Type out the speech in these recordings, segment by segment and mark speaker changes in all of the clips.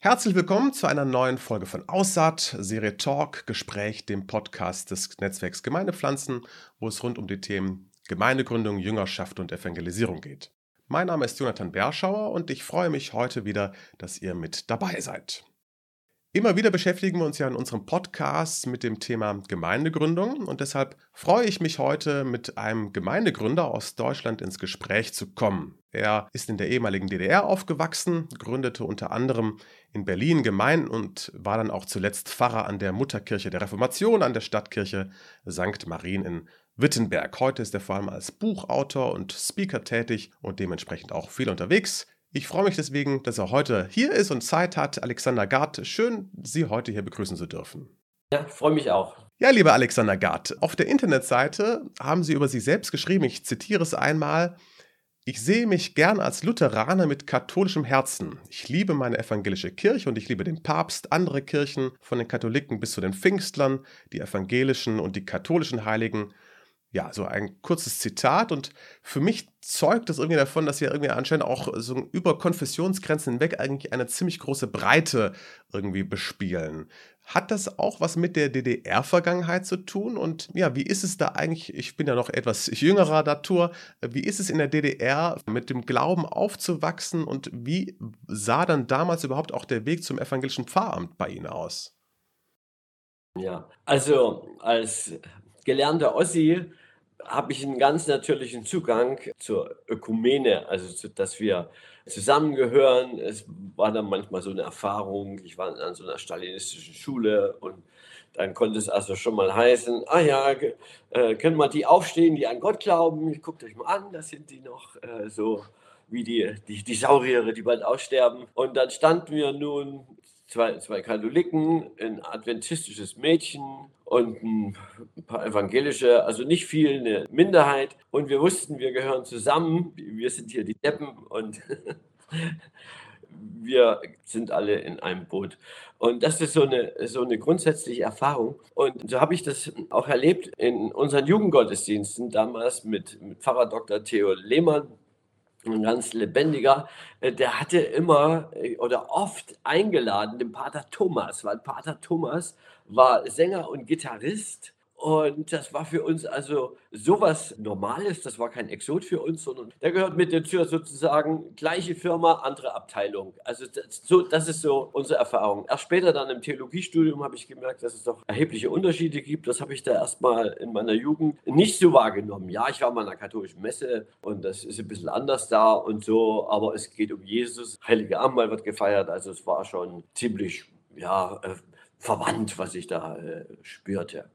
Speaker 1: Herzlich willkommen zu einer neuen Folge von Aussaat, Serie Talk, Gespräch, dem Podcast des Netzwerks Gemeindepflanzen, wo es rund um die Themen Gemeindegründung, Jüngerschaft und Evangelisierung geht. Mein Name ist Jonathan Berschauer und ich freue mich heute wieder, dass ihr mit dabei seid. Immer wieder beschäftigen wir uns ja in unserem Podcast mit dem Thema Gemeindegründung und deshalb freue ich mich heute mit einem Gemeindegründer aus Deutschland ins Gespräch zu kommen. Er ist in der ehemaligen DDR aufgewachsen, gründete unter anderem in Berlin Gemeinden und war dann auch zuletzt Pfarrer an der Mutterkirche der Reformation an der Stadtkirche St. Marien in Wittenberg. Heute ist er vor allem als Buchautor und Speaker tätig und dementsprechend auch viel unterwegs. Ich freue mich deswegen, dass er heute hier ist und Zeit hat. Alexander Gard, schön, Sie heute hier begrüßen zu dürfen.
Speaker 2: Ja, freue mich auch.
Speaker 1: Ja, lieber Alexander Gard, auf der Internetseite haben Sie über sich selbst geschrieben, ich zitiere es einmal, ich sehe mich gern als Lutheraner mit katholischem Herzen. Ich liebe meine evangelische Kirche und ich liebe den Papst, andere Kirchen, von den Katholiken bis zu den Pfingstlern, die evangelischen und die katholischen Heiligen ja, so ein kurzes Zitat und für mich zeugt das irgendwie davon, dass wir irgendwie anscheinend auch so über Konfessionsgrenzen hinweg eigentlich eine ziemlich große Breite irgendwie bespielen. Hat das auch was mit der DDR-Vergangenheit zu tun? Und ja, wie ist es da eigentlich, ich bin ja noch etwas jüngerer Natur, wie ist es in der DDR mit dem Glauben aufzuwachsen und wie sah dann damals überhaupt auch der Weg zum evangelischen Pfarramt bei Ihnen aus?
Speaker 2: Ja, also als gelernter Ossi habe ich einen ganz natürlichen Zugang zur Ökumene, also zu, dass wir zusammengehören. Es war dann manchmal so eine Erfahrung. Ich war an so einer stalinistischen Schule und dann konnte es also schon mal heißen, ah ja, äh, können mal die aufstehen, die an Gott glauben. Guckt euch mal an, das sind die noch äh, so wie die, die, die Sauriere, die bald aussterben. Und dann standen wir nun zwei, zwei Katholiken, ein adventistisches Mädchen und ein paar evangelische, also nicht viel, eine Minderheit. Und wir wussten, wir gehören zusammen. Wir sind hier die Deppen und wir sind alle in einem Boot. Und das ist so eine, so eine grundsätzliche Erfahrung. Und so habe ich das auch erlebt in unseren Jugendgottesdiensten damals mit, mit Pfarrer Dr. Theo Lehmann, ein ganz lebendiger, äh, der hatte immer äh, oder oft eingeladen den Pater Thomas, weil Pater Thomas war Sänger und Gitarrist und das war für uns also sowas Normales, das war kein Exot für uns, sondern der gehört mit dazu sozusagen gleiche Firma, andere Abteilung. Also das, so, das ist so unsere Erfahrung. Erst später dann im Theologiestudium habe ich gemerkt, dass es doch erhebliche Unterschiede gibt. Das habe ich da erstmal in meiner Jugend nicht so wahrgenommen. Ja, ich war mal in einer katholischen Messe und das ist ein bisschen anders da und so, aber es geht um Jesus. Heilige Abendmahl wird gefeiert, also es war schon ziemlich, ja, äh, verwandt, was ich da äh, spürte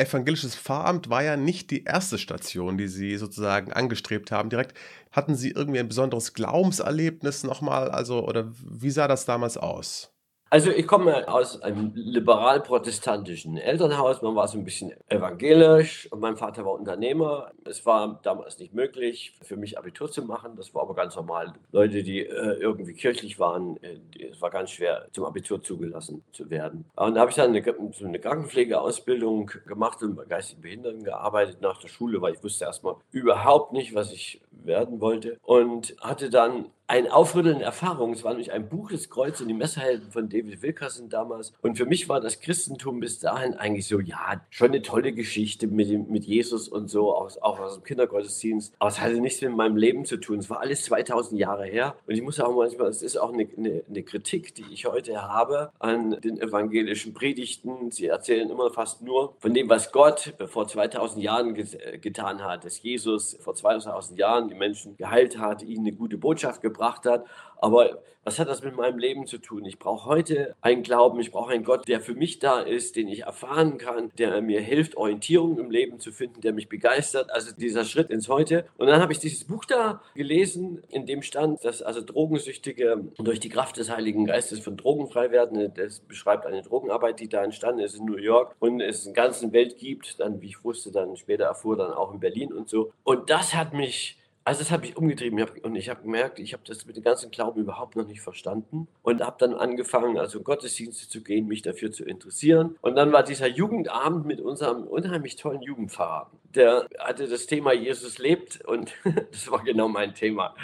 Speaker 1: evangelisches Pfarramt war ja nicht die erste Station, die Sie sozusagen angestrebt haben. Direkt hatten Sie irgendwie ein besonderes Glaubenserlebnis nochmal, also oder wie sah das damals aus?
Speaker 2: Also ich komme aus einem liberal-protestantischen Elternhaus. Man war so ein bisschen evangelisch und mein Vater war Unternehmer. Es war damals nicht möglich, für mich Abitur zu machen. Das war aber ganz normal. Leute, die äh, irgendwie kirchlich waren, äh, es war ganz schwer, zum Abitur zugelassen zu werden. Und da habe ich dann eine, so eine Krankenpflegeausbildung gemacht und bei geistigen Behinderten gearbeitet nach der Schule, weil ich wusste erstmal überhaupt nicht, was ich werden wollte. Und hatte dann ein aufrüttelnde Erfahrung. Es war nämlich ein Buch des Kreuz und die Messerhelden von David Wilkerson damals. Und für mich war das Christentum bis dahin eigentlich so, ja, schon eine tolle Geschichte mit, mit Jesus und so, auch, auch aus dem Kindergottesdienst. Aber es hatte nichts mit meinem Leben zu tun. Es war alles 2000 Jahre her. Und ich muss auch manchmal, es ist auch eine, eine, eine Kritik, die ich heute habe an den evangelischen Predigten. Sie erzählen immer fast nur von dem, was Gott vor 2000 Jahren getan hat, dass Jesus vor 2000 Jahren die Menschen geheilt hat, ihnen eine gute Botschaft gebracht gebracht hat. Aber was hat das mit meinem Leben zu tun? Ich brauche heute einen Glauben, ich brauche einen Gott, der für mich da ist, den ich erfahren kann, der mir hilft, Orientierung im Leben zu finden, der mich begeistert. Also dieser Schritt ins Heute. Und dann habe ich dieses Buch da gelesen, in dem stand, dass also Drogensüchtige durch die Kraft des Heiligen Geistes von Drogen frei werden. Das beschreibt eine Drogenarbeit, die da entstanden ist in New York und es in der ganzen Welt gibt. Dann, wie ich wusste, dann später erfuhr, dann auch in Berlin und so. Und das hat mich also das habe ich umgetrieben ich hab, und ich habe gemerkt, ich habe das mit dem ganzen Glauben überhaupt noch nicht verstanden und habe dann angefangen, also Gottesdienste zu gehen, mich dafür zu interessieren. Und dann war dieser Jugendabend mit unserem unheimlich tollen Jugendpfarrer. Der hatte das Thema Jesus lebt und das war genau mein Thema.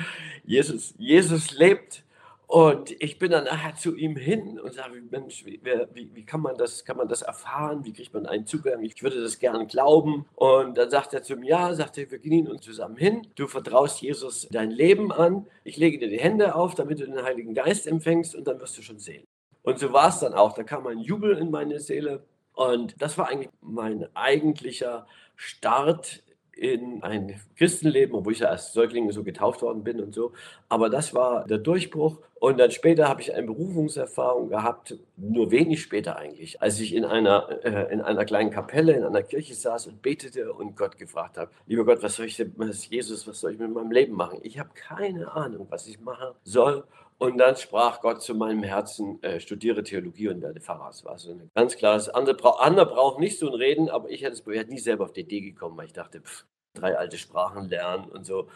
Speaker 2: Jesus, Jesus lebt Und ich bin dann nachher zu ihm hin und sage, Mensch, wie, wie, wie, kann, man das, kann man das erfahren? Wie kriegt man einen Zugang? Ich würde das gerne glauben. Und dann sagt er zu mir, ja, sagt er, wir gehen uns zusammen hin. Du vertraust Jesus dein Leben an. Ich lege dir die Hände auf, damit du den Heiligen Geist empfängst und dann wirst du schon sehen. Und so war es dann auch. Da kam ein Jubel in meine Seele. Und das war eigentlich mein eigentlicher Start in ein Christenleben, obwohl ich ja als Säugling so getauft worden bin und so. Aber das war der Durchbruch. Und dann später habe ich eine Berufungserfahrung gehabt, nur wenig später eigentlich, als ich in einer, äh, in einer kleinen Kapelle, in einer Kirche saß und betete und Gott gefragt habe, lieber Gott, was soll ich denn, was Jesus, was soll ich mit meinem Leben machen? Ich habe keine Ahnung, was ich machen soll. Und dann sprach Gott zu meinem Herzen, äh, studiere Theologie und werde Pfarrer. Das war so ein ganz klares, andere, bra andere brauchen nicht so ein Reden, aber ich hätte es nie selber auf die Idee gekommen, weil ich dachte, pff, drei alte Sprachen lernen und so.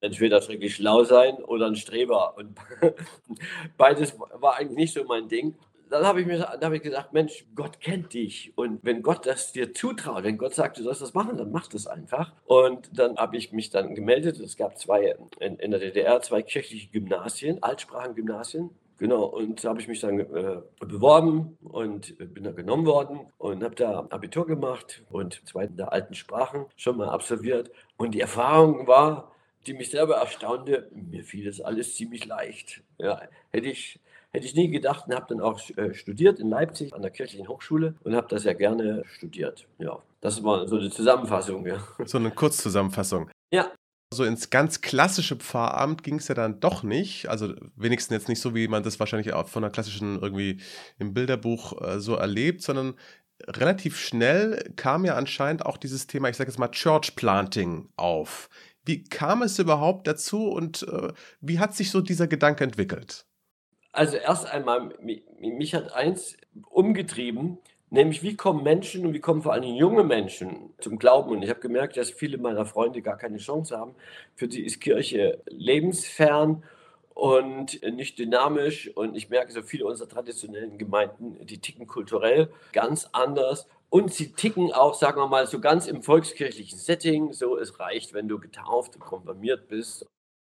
Speaker 2: Entweder schrecklich schlau sein oder ein Streber. Und beides war eigentlich nicht so mein Ding dann habe ich mir hab ich gesagt, Mensch, Gott kennt dich. Und wenn Gott das dir zutraut, wenn Gott sagt, du sollst das machen, dann mach das einfach. Und dann habe ich mich dann gemeldet. Es gab zwei in, in der DDR zwei kirchliche Gymnasien, Altsprachengymnasien. Genau, und da habe ich mich dann äh, beworben und bin da genommen worden und habe da Abitur gemacht und zwei der alten Sprachen schon mal absolviert. Und die Erfahrung war, die mich selber erstaunte, mir fiel das alles ziemlich leicht. Ja, hätte ich Hätte ich nie gedacht und habe dann auch äh, studiert in Leipzig an der Kirchlichen Hochschule und habe das ja gerne studiert. Ja, das war so eine Zusammenfassung. Ja.
Speaker 1: So eine Kurzzusammenfassung.
Speaker 2: Ja.
Speaker 1: So ins ganz klassische Pfarramt ging es ja dann doch nicht. Also wenigstens jetzt nicht so, wie man das wahrscheinlich auch von einer klassischen irgendwie im Bilderbuch äh, so erlebt, sondern relativ schnell kam ja anscheinend auch dieses Thema, ich sage jetzt mal Church Planting auf. Wie kam es überhaupt dazu und äh, wie hat sich so dieser Gedanke entwickelt?
Speaker 2: Also erst einmal, mich hat eins umgetrieben, nämlich wie kommen Menschen und wie kommen vor allem junge Menschen zum Glauben. Und ich habe gemerkt, dass viele meiner Freunde gar keine Chance haben. Für sie ist Kirche lebensfern und nicht dynamisch. Und ich merke, so viele unserer traditionellen Gemeinden, die ticken kulturell ganz anders. Und sie ticken auch, sagen wir mal, so ganz im volkskirchlichen Setting. So, es reicht, wenn du getauft und konfirmiert bist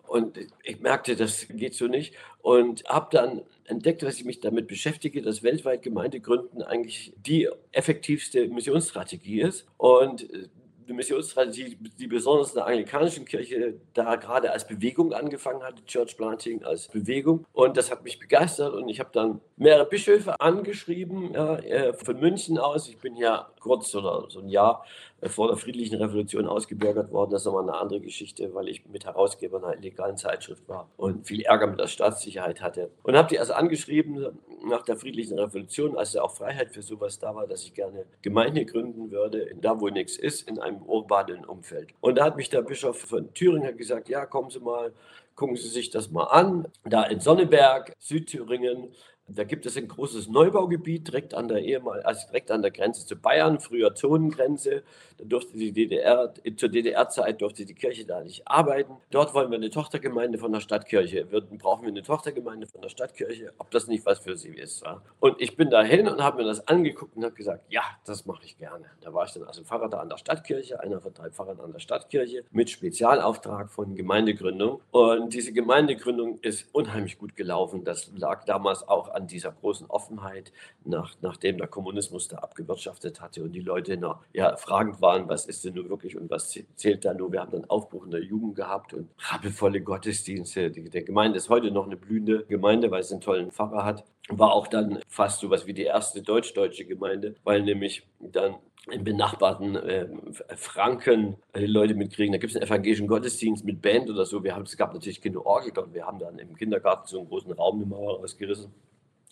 Speaker 2: und ich merkte, das geht so nicht. Und habe dann entdeckt, dass ich mich damit beschäftige, dass weltweit Gemeindegründen eigentlich die effektivste Missionsstrategie ist. Und äh, die Missionsstrategie, die besonders in der anglikanischen Kirche da gerade als Bewegung angefangen hatte, Church Planting als Bewegung. Und das hat mich begeistert und ich habe dann mehrere Bischöfe angeschrieben, ja, äh, von München aus. Ich bin ja kurz oder so ein Jahr vor der friedlichen Revolution ausgebürgert worden. Das ist nochmal eine andere Geschichte, weil ich mit Herausgeber einer illegalen Zeitschrift war und viel Ärger mit der Staatssicherheit hatte. Und habe die also angeschrieben nach der friedlichen Revolution, als ja auch Freiheit für sowas da war, dass ich gerne Gemeinde gründen würde, da wo nichts ist, in einem urbanen Umfeld. Und da hat mich der Bischof von Thüringen gesagt, ja, kommen Sie mal, gucken Sie sich das mal an. Da in Sonneberg, Südthüringen, da gibt es ein großes Neubaugebiet direkt an der ehemal, also direkt an der Grenze zu Bayern, früher Zonengrenze. Durfte die DDR, zur DDR-Zeit durfte die Kirche da nicht arbeiten. Dort wollen wir eine Tochtergemeinde von der Stadtkirche. Wir brauchen wir eine Tochtergemeinde von der Stadtkirche, ob das nicht was für sie ist. Ja? Und ich bin dahin und habe mir das angeguckt und habe gesagt, ja, das mache ich gerne. Da war ich dann also Pfarrer da an der Stadtkirche, einer von drei Pfarrern an der Stadtkirche, mit Spezialauftrag von Gemeindegründung. Und diese Gemeindegründung ist unheimlich gut gelaufen. Das lag damals auch an dieser großen Offenheit, nach, nachdem der Kommunismus da abgewirtschaftet hatte und die Leute noch ja, fragend waren, was ist denn nun wirklich und was zählt da nur. Wir haben dann Aufbruch in der Jugend gehabt und rappelvolle Gottesdienste. Die, der Gemeinde ist heute noch eine blühende Gemeinde, weil es einen tollen Pfarrer hat. War auch dann fast so was wie die erste deutsch-deutsche Gemeinde, weil nämlich dann in benachbarten äh, Franken äh, die Leute mitkriegen. Da gibt es einen evangelischen Gottesdienst mit Band oder so. Wir haben, es gab natürlich keine Orgel und wir haben dann im Kindergarten so einen großen Raum eine Mauer rausgerissen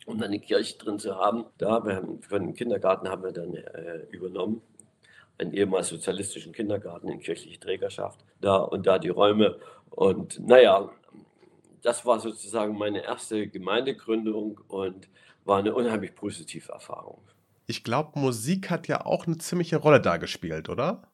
Speaker 2: um dann eine Kirche drin zu haben. Da, für den Kindergarten haben wir dann äh, übernommen, einen ehemals sozialistischen Kindergarten in kirchliche Trägerschaft, da und da die Räume. Und naja, das war sozusagen meine erste Gemeindegründung und war eine unheimlich positive Erfahrung.
Speaker 1: Ich glaube, Musik hat ja auch eine ziemliche Rolle da gespielt, oder?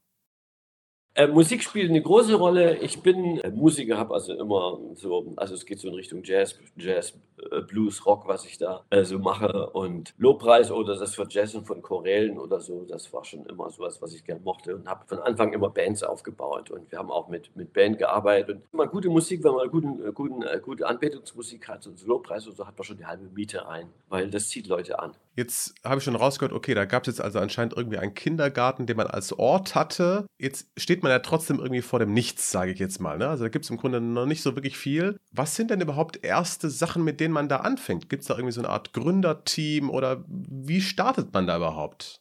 Speaker 2: Äh, Musik spielt eine große Rolle. Ich bin äh, Musiker, habe also immer so, also es geht so in Richtung Jazz, Jazz, äh, Blues, Rock, was ich da so mache. Und Lobpreis oder das für Jazz und von Chorälen oder so, das war schon immer sowas, was ich gerne mochte und habe von Anfang immer Bands aufgebaut. Und wir haben auch mit, mit Band gearbeitet. Und immer gute Musik, wenn man guten, guten, gute Anbetungsmusik hat und so Lobpreis und so, hat man schon die halbe Miete rein, weil das zieht Leute an.
Speaker 1: Jetzt habe ich schon rausgehört, okay, da gab es jetzt also anscheinend irgendwie einen Kindergarten, den man als Ort hatte. Jetzt steht man ja trotzdem irgendwie vor dem Nichts, sage ich jetzt mal. Ne? Also da gibt es im Grunde noch nicht so wirklich viel. Was sind denn überhaupt erste Sachen, mit denen man da anfängt? Gibt es da irgendwie so eine Art Gründerteam oder wie startet man da überhaupt?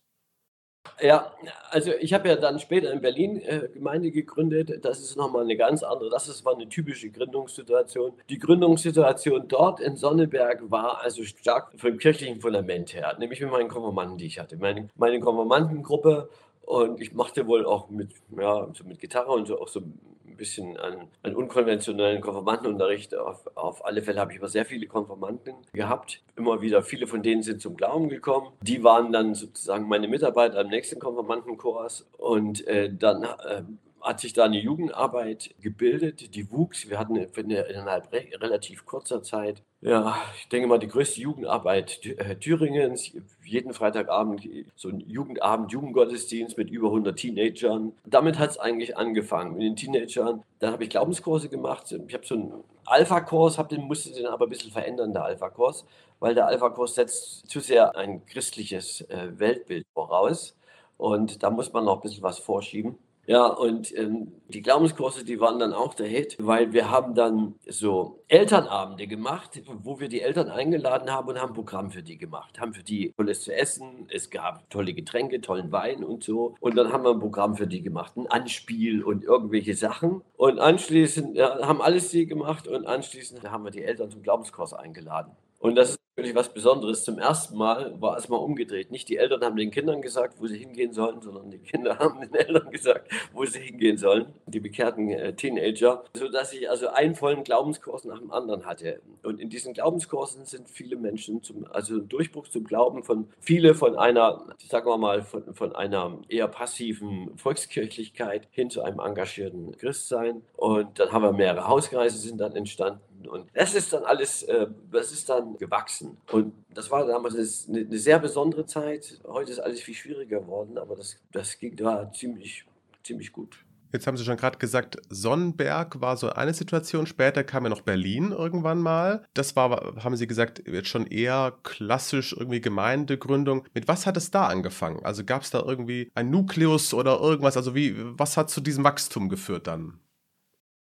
Speaker 2: Ja, also ich habe ja dann später in Berlin äh, Gemeinde gegründet. Das ist nochmal eine ganz andere, das ist, war eine typische Gründungssituation. Die Gründungssituation dort in Sonneberg war also stark vom kirchlichen Fundament her, nämlich mit meinen Konformanten, die ich hatte. Meine, meine Konformantengruppe und ich machte wohl auch mit, ja, so mit Gitarre und so auch so bisschen an, an unkonventionellen Konformantenunterricht. Auf, auf alle Fälle habe ich immer sehr viele Konformanten gehabt. Immer wieder, viele von denen sind zum Glauben gekommen. Die waren dann sozusagen meine Mitarbeiter im nächsten Konformantenkurs. Und äh, dann äh, hat sich da eine Jugendarbeit gebildet, die wuchs. Wir hatten innerhalb relativ kurzer Zeit, ja, ich denke mal, die größte Jugendarbeit äh, Thüringens. Jeden Freitagabend so ein Jugendabend, Jugendgottesdienst mit über 100 Teenagern. Damit hat es eigentlich angefangen. Mit den Teenagern, dann habe ich Glaubenskurse gemacht. Ich habe so einen Alpha-Kurs, den, musste den aber ein bisschen verändern, der Alpha-Kurs, weil der Alpha-Kurs setzt zu sehr ein christliches äh, Weltbild voraus. Und da muss man noch ein bisschen was vorschieben. Ja, und ähm, die Glaubenskurse, die waren dann auch der Hit, weil wir haben dann so Elternabende gemacht, wo wir die Eltern eingeladen haben und haben ein Programm für die gemacht. Haben für die tolles zu essen, es gab tolle Getränke, tollen Wein und so. Und dann haben wir ein Programm für die gemacht, ein Anspiel und irgendwelche Sachen. Und anschließend ja, haben alles die gemacht und anschließend haben wir die Eltern zum Glaubenskurs eingeladen. Und das ist wirklich was Besonderes. Zum ersten Mal war es mal umgedreht. Nicht die Eltern haben den Kindern gesagt, wo sie hingehen sollen, sondern die Kinder haben den Eltern gesagt, wo sie hingehen sollen, die bekehrten äh, Teenager, sodass ich also einen vollen Glaubenskurs nach dem anderen hatte. Und in diesen Glaubenskursen sind viele Menschen, zum, also Durchbruch zum Glauben von viele von einer, sagen wir mal, von, von einer eher passiven Volkskirchlichkeit hin zu einem engagierten Christsein. Und dann haben wir mehrere Hauskreise sind dann entstanden. Und das ist dann alles, äh, das ist dann gewachsen. Und das war damals eine, eine, sehr besondere Zeit. Heute ist alles viel schwieriger geworden, aber das, das ging da ziemlich, ziemlich gut.
Speaker 1: Jetzt haben Sie schon gerade gesagt, Sonnenberg war so eine Situation. Später kam ja noch Berlin irgendwann mal. Das war, haben Sie gesagt, jetzt schon eher klassisch irgendwie Gemeindegründung. Mit was hat es da angefangen? Also gab es da irgendwie ein Nukleus oder irgendwas? Also wie, was hat zu diesem Wachstum geführt dann?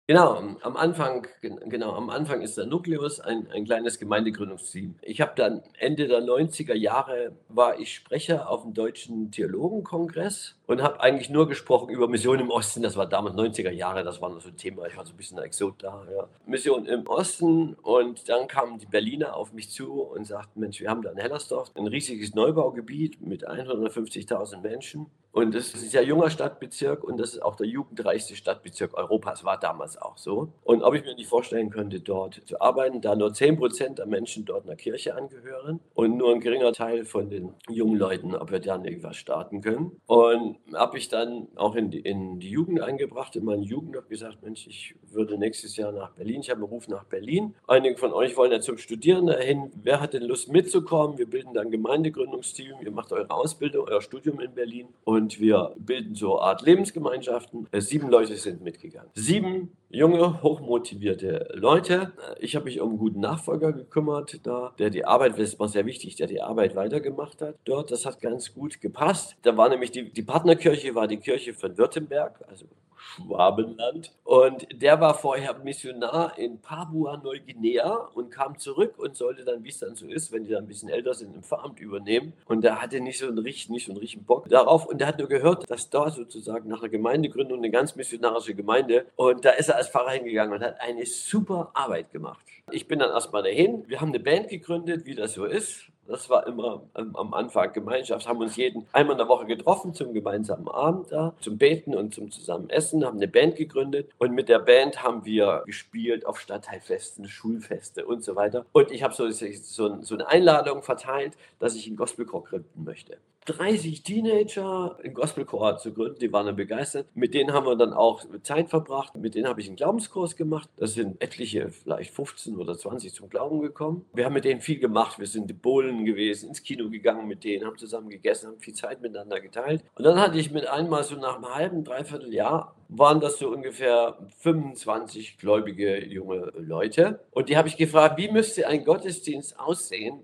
Speaker 2: Genau, am Anfang, genau, am Anfang ist der Nukleus ein, ein kleines Gemeindegründungsteam. Ich habe dann Ende der 90er Jahre war ich Sprecher auf dem Deutschen Theologenkongress und habe eigentlich nur gesprochen über Mission im Osten. Das war damals 90er Jahre, das war so ein Thema. Ich war so ein bisschen ein Exot da. Ja. Mission im Osten und dann kamen die Berliner auf mich zu und sagten: Mensch, wir haben da in Hellersdorf ein riesiges Neubaugebiet mit 150.000 Menschen. Und das ist ein sehr junger Stadtbezirk und das ist auch der jugendreichste Stadtbezirk Europas, war damals auch so. Und ob ich mir nicht vorstellen könnte, dort zu arbeiten, da nur 10 Prozent der Menschen dort einer Kirche angehören und nur ein geringer Teil von den jungen Leuten, ob wir dann irgendwas starten können. Und habe ich dann auch in die, in die Jugend eingebracht, in meine Jugend habe gesagt, Mensch, ich würde nächstes Jahr nach Berlin, ich habe einen Beruf nach Berlin. Einige von euch wollen ja zum Studieren dahin. Wer hat denn Lust mitzukommen? Wir bilden dann ein Gemeindegründungsteam, ihr macht eure Ausbildung, euer Studium in Berlin und wir bilden so eine Art Lebensgemeinschaften. Äh, sieben Leute sind mitgegangen. Sieben junge, hochmotivierte Leute. Ich habe mich um einen guten Nachfolger gekümmert, da, der die Arbeit, das war sehr wichtig, der die Arbeit weitergemacht hat dort. Das hat ganz gut gepasst. Da war nämlich die, die Partnerkirche, war die Kirche von Württemberg, also Schwabenland. Und der war vorher Missionar in Papua-Neuguinea und kam zurück und sollte dann, wie es dann so ist, wenn die dann ein bisschen älter sind, im Pfarramt übernehmen. Und der hatte nicht so einen richtigen, nicht so einen richtigen Bock darauf. Und der hat nur gehört, dass da sozusagen nach der Gemeindegründung eine ganz missionarische Gemeinde. Und da ist er als Pfarrer hingegangen und hat eine super Arbeit gemacht. Ich bin dann erstmal dahin. Wir haben eine Band gegründet, wie das so ist. Das war immer am Anfang Gemeinschaft, haben uns jeden einmal in der Woche getroffen zum gemeinsamen Abend da, zum Beten und zum zusammen Essen, haben eine Band gegründet und mit der Band haben wir gespielt auf Stadtteilfesten, Schulfeste und so weiter. Und ich habe so, so, so, eine Einladung verteilt, dass ich einen Gospelchor gründen möchte. 30 Teenager im Gospelchor zu gründen, die waren dann begeistert. Mit denen haben wir dann auch Zeit verbracht, mit denen habe ich einen Glaubenskurs gemacht. Da sind etliche, vielleicht 15 oder 20 zum Glauben gekommen. Wir haben mit denen viel gemacht, wir sind in Bowlen gewesen, ins Kino gegangen mit denen, haben zusammen gegessen, haben viel Zeit miteinander geteilt. Und dann hatte ich mit einmal so nach einem halben, dreiviertel Jahr, waren das so ungefähr 25 gläubige junge Leute. Und die habe ich gefragt, wie müsste ein Gottesdienst aussehen,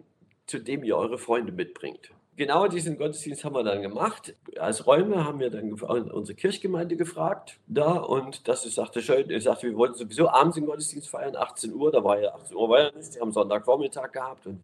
Speaker 2: zu dem ihr eure Freunde mitbringt? Genau diesen Gottesdienst haben wir dann gemacht. Als Räume haben wir dann unsere Kirchgemeinde gefragt da und das ist, sagte schön, ich sagte, wir wollten sowieso abends den Gottesdienst feiern, 18 Uhr, da war ja 18 Uhr war ja haben Sonntagvormittag gehabt und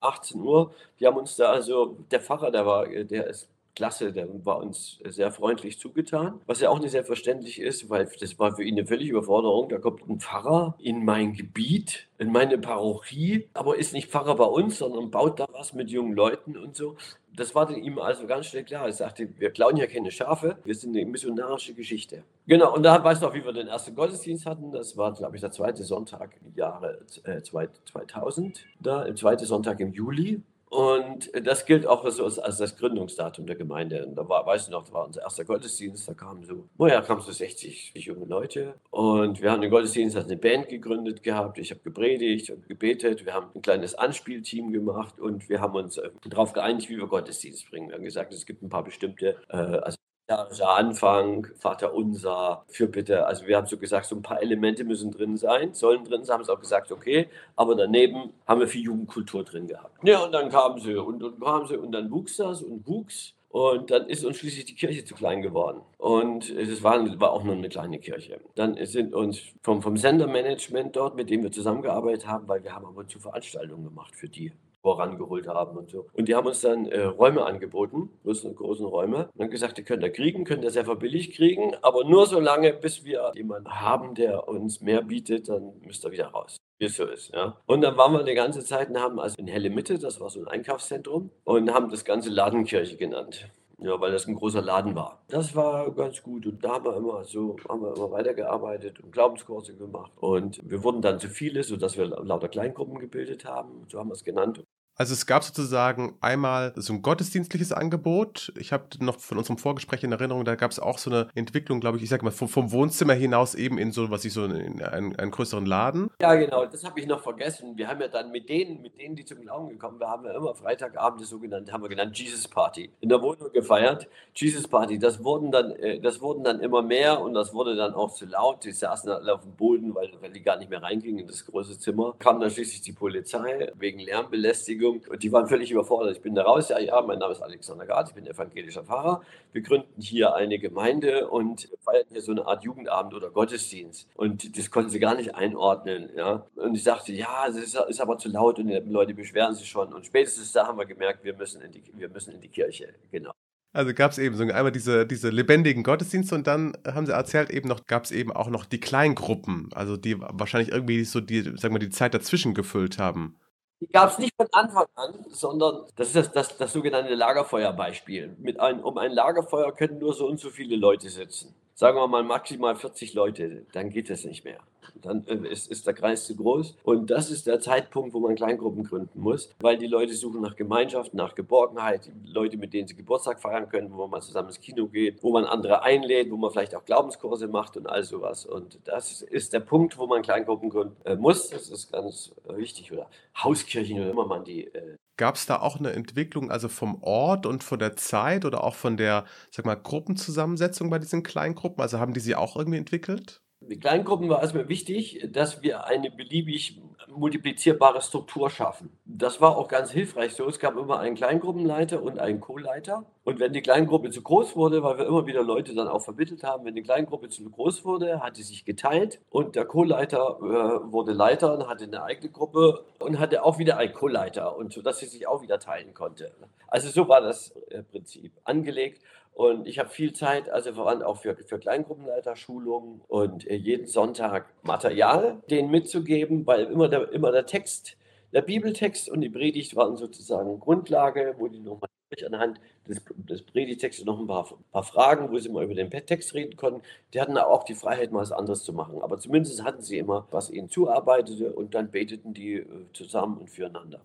Speaker 2: 18 Uhr, die haben uns da also, der Pfarrer, der war, der ist klasse, der war uns sehr freundlich zugetan, was ja auch nicht selbstverständlich ist, weil das war für ihn eine völlige Überforderung. Da kommt ein Pfarrer in mein Gebiet, in meine Parochie, aber ist nicht Pfarrer bei uns, sondern baut da was mit jungen Leuten und so. Das war ihm also ganz schnell klar. Er sagte, wir klauen ja keine Schafe, wir sind eine missionarische Geschichte. Genau, und da weißt du auch, wie wir den ersten Gottesdienst hatten. Das war, glaube ich, der zweite Sonntag im Jahre 2000, äh, da, im zweiten Sonntag im Juli. Und das gilt auch als, als das Gründungsdatum der Gemeinde. Und da war, weißt du noch, das war unser erster Gottesdienst, da kamen so, naja, kamen so 60 junge Leute. Und wir haben den Gottesdienst als eine Band gegründet gehabt. Ich habe gepredigt und gebetet. Wir haben ein kleines Anspielteam gemacht und wir haben uns äh, darauf geeinigt, wie wir Gottesdienst bringen. Wir haben gesagt, es gibt ein paar bestimmte, äh, also Jahrescher Anfang, Vater Unser, Fürbitte. Also wir haben so gesagt, so ein paar Elemente müssen drin sein, sollen drin sein, haben es auch gesagt, okay, aber daneben haben wir viel Jugendkultur drin gehabt. Ja, und dann kamen sie und, und kamen sie und dann wuchs das und wuchs. Und dann ist uns schließlich die Kirche zu klein geworden. Und es war, war auch nur eine kleine Kirche. Dann sind uns vom, vom Sendermanagement dort, mit dem wir zusammengearbeitet haben, weil wir haben aber zu Veranstaltungen gemacht für die vorangeholt haben und so. Und die haben uns dann äh, Räume angeboten, großen, großen Räume. Und haben gesagt, ihr könnt da kriegen, könnt ihr sehr verbilligt kriegen, aber nur so lange, bis wir jemanden haben, der uns mehr bietet, dann müsst ihr wieder raus. Wie es so ist, ja. Und dann waren wir eine ganze Zeit und haben also in Helle Mitte, das war so ein Einkaufszentrum, und haben das ganze Ladenkirche genannt. Ja, weil das ein großer Laden war. Das war ganz gut und da haben wir immer so, haben wir immer weitergearbeitet und Glaubenskurse gemacht. Und wir wurden dann zu viele, sodass wir lauter Kleingruppen gebildet haben. So haben wir es genannt.
Speaker 1: Also es gab sozusagen einmal so ein gottesdienstliches Angebot. Ich habe noch von unserem Vorgespräch in Erinnerung, da gab es auch so eine Entwicklung, glaube ich, ich sage mal, vom, Wohnzimmer hinaus eben in so, was ich so, in einen, einen größeren Laden.
Speaker 2: Ja, genau, das habe ich noch vergessen. Wir haben ja dann mit denen, mit denen, die zum Glauben gekommen wir haben ja immer Freitagabend das sogenannte, haben wir genannt Jesus Party. In der Wohnung gefeiert. Jesus Party, das wurden dann, äh, das wurden dann immer mehr und das wurde dann auch zu laut. Die saßen alle auf dem Boden, weil, weil die gar nicht mehr reingingen in das große Zimmer. Kam dann schließlich die Polizei wegen Lärmbelästigung Und die waren völlig überfordert. Ich bin da raus, ja, ja, mein Name ist Alexander Gart, ich bin evangelischer Pfarrer. Wir gründen hier eine Gemeinde und feiern hier so eine Art Jugendabend oder Gottesdienst. Und das konnten sie gar nicht einordnen. Ja. Und ich sagte, ja, es ist, ist, aber zu laut und die Leute beschweren sich schon. Und spätestens da haben wir gemerkt, wir müssen in die, wir müssen in die Kirche. Genau.
Speaker 1: Also gab es eben so einmal diese, diese lebendigen Gottesdienste und dann haben sie erzählt, eben noch gab es eben auch noch die Kleingruppen, also die wahrscheinlich irgendwie so die, sagen wir, die Zeit dazwischen gefüllt haben.
Speaker 2: Die gab es nicht von Anfang an, sondern das ist das, das, das sogenannte Lagerfeuerbeispiel. Mit ein, um ein Lagerfeuer können nur so und so viele Leute sitzen sagen wir mal maximal 40 Leute, dann geht das nicht mehr. Dann äh, ist, ist, der Kreis zu groß. Und das ist der Zeitpunkt, wo man Kleingruppen gründen muss, weil die Leute suchen nach Gemeinschaft, nach Geborgenheit, Leute, mit denen sie Geburtstag feiern können, wo man zusammen ins Kino geht, wo man andere einlädt, wo man vielleicht auch Glaubenskurse macht und all sowas. Und das ist der Punkt, wo man Kleingruppen gründen äh, muss. Das ist ganz wichtig. Oder Hauskirchen oder immer man die äh,
Speaker 1: Gab es da auch eine Entwicklung, also vom Ort und von der Zeit oder auch von der, sag mal, Gruppenzusammensetzung bei diesen Kleingruppen? Also haben die sie auch irgendwie entwickelt?
Speaker 2: Die Kleingruppen war erstmal wichtig, dass wir eine beliebig multiplizierbare Struktur schaffen. Das war auch ganz hilfreich so. Es gab immer einen Kleingruppenleiter und einen Co-Leiter. Und wenn die Kleingruppe zu groß wurde, weil wir immer wieder Leute dann auch vermittelt haben, wenn die Kleingruppe zu groß wurde, hat sie sich geteilt und der Co-Leiter äh, wurde Leiter und hatte eine eigene Gruppe und hatte auch wieder einen Co-Leiter und so, dass sie sich auch wieder teilen konnte. Also so war das äh, Prinzip angelegt. Und ich habe viel Zeit, also vor allem auch für, für Kleingruppenleiterschulungen und äh, jeden Sonntag Material denen mitzugeben, weil immer der, immer der Text, der Bibeltext und die Predigt waren sozusagen Grundlage, wo die nochmal anhand des, des Predigtextes noch ein paar, paar, Fragen, wo sie mal über den Text reden konnten. Die hatten auch die Freiheit, mal was anderes zu machen. Aber zumindest hatten sie immer, was ihnen zuarbeitete und dann beteten die äh, zusammen und füreinander.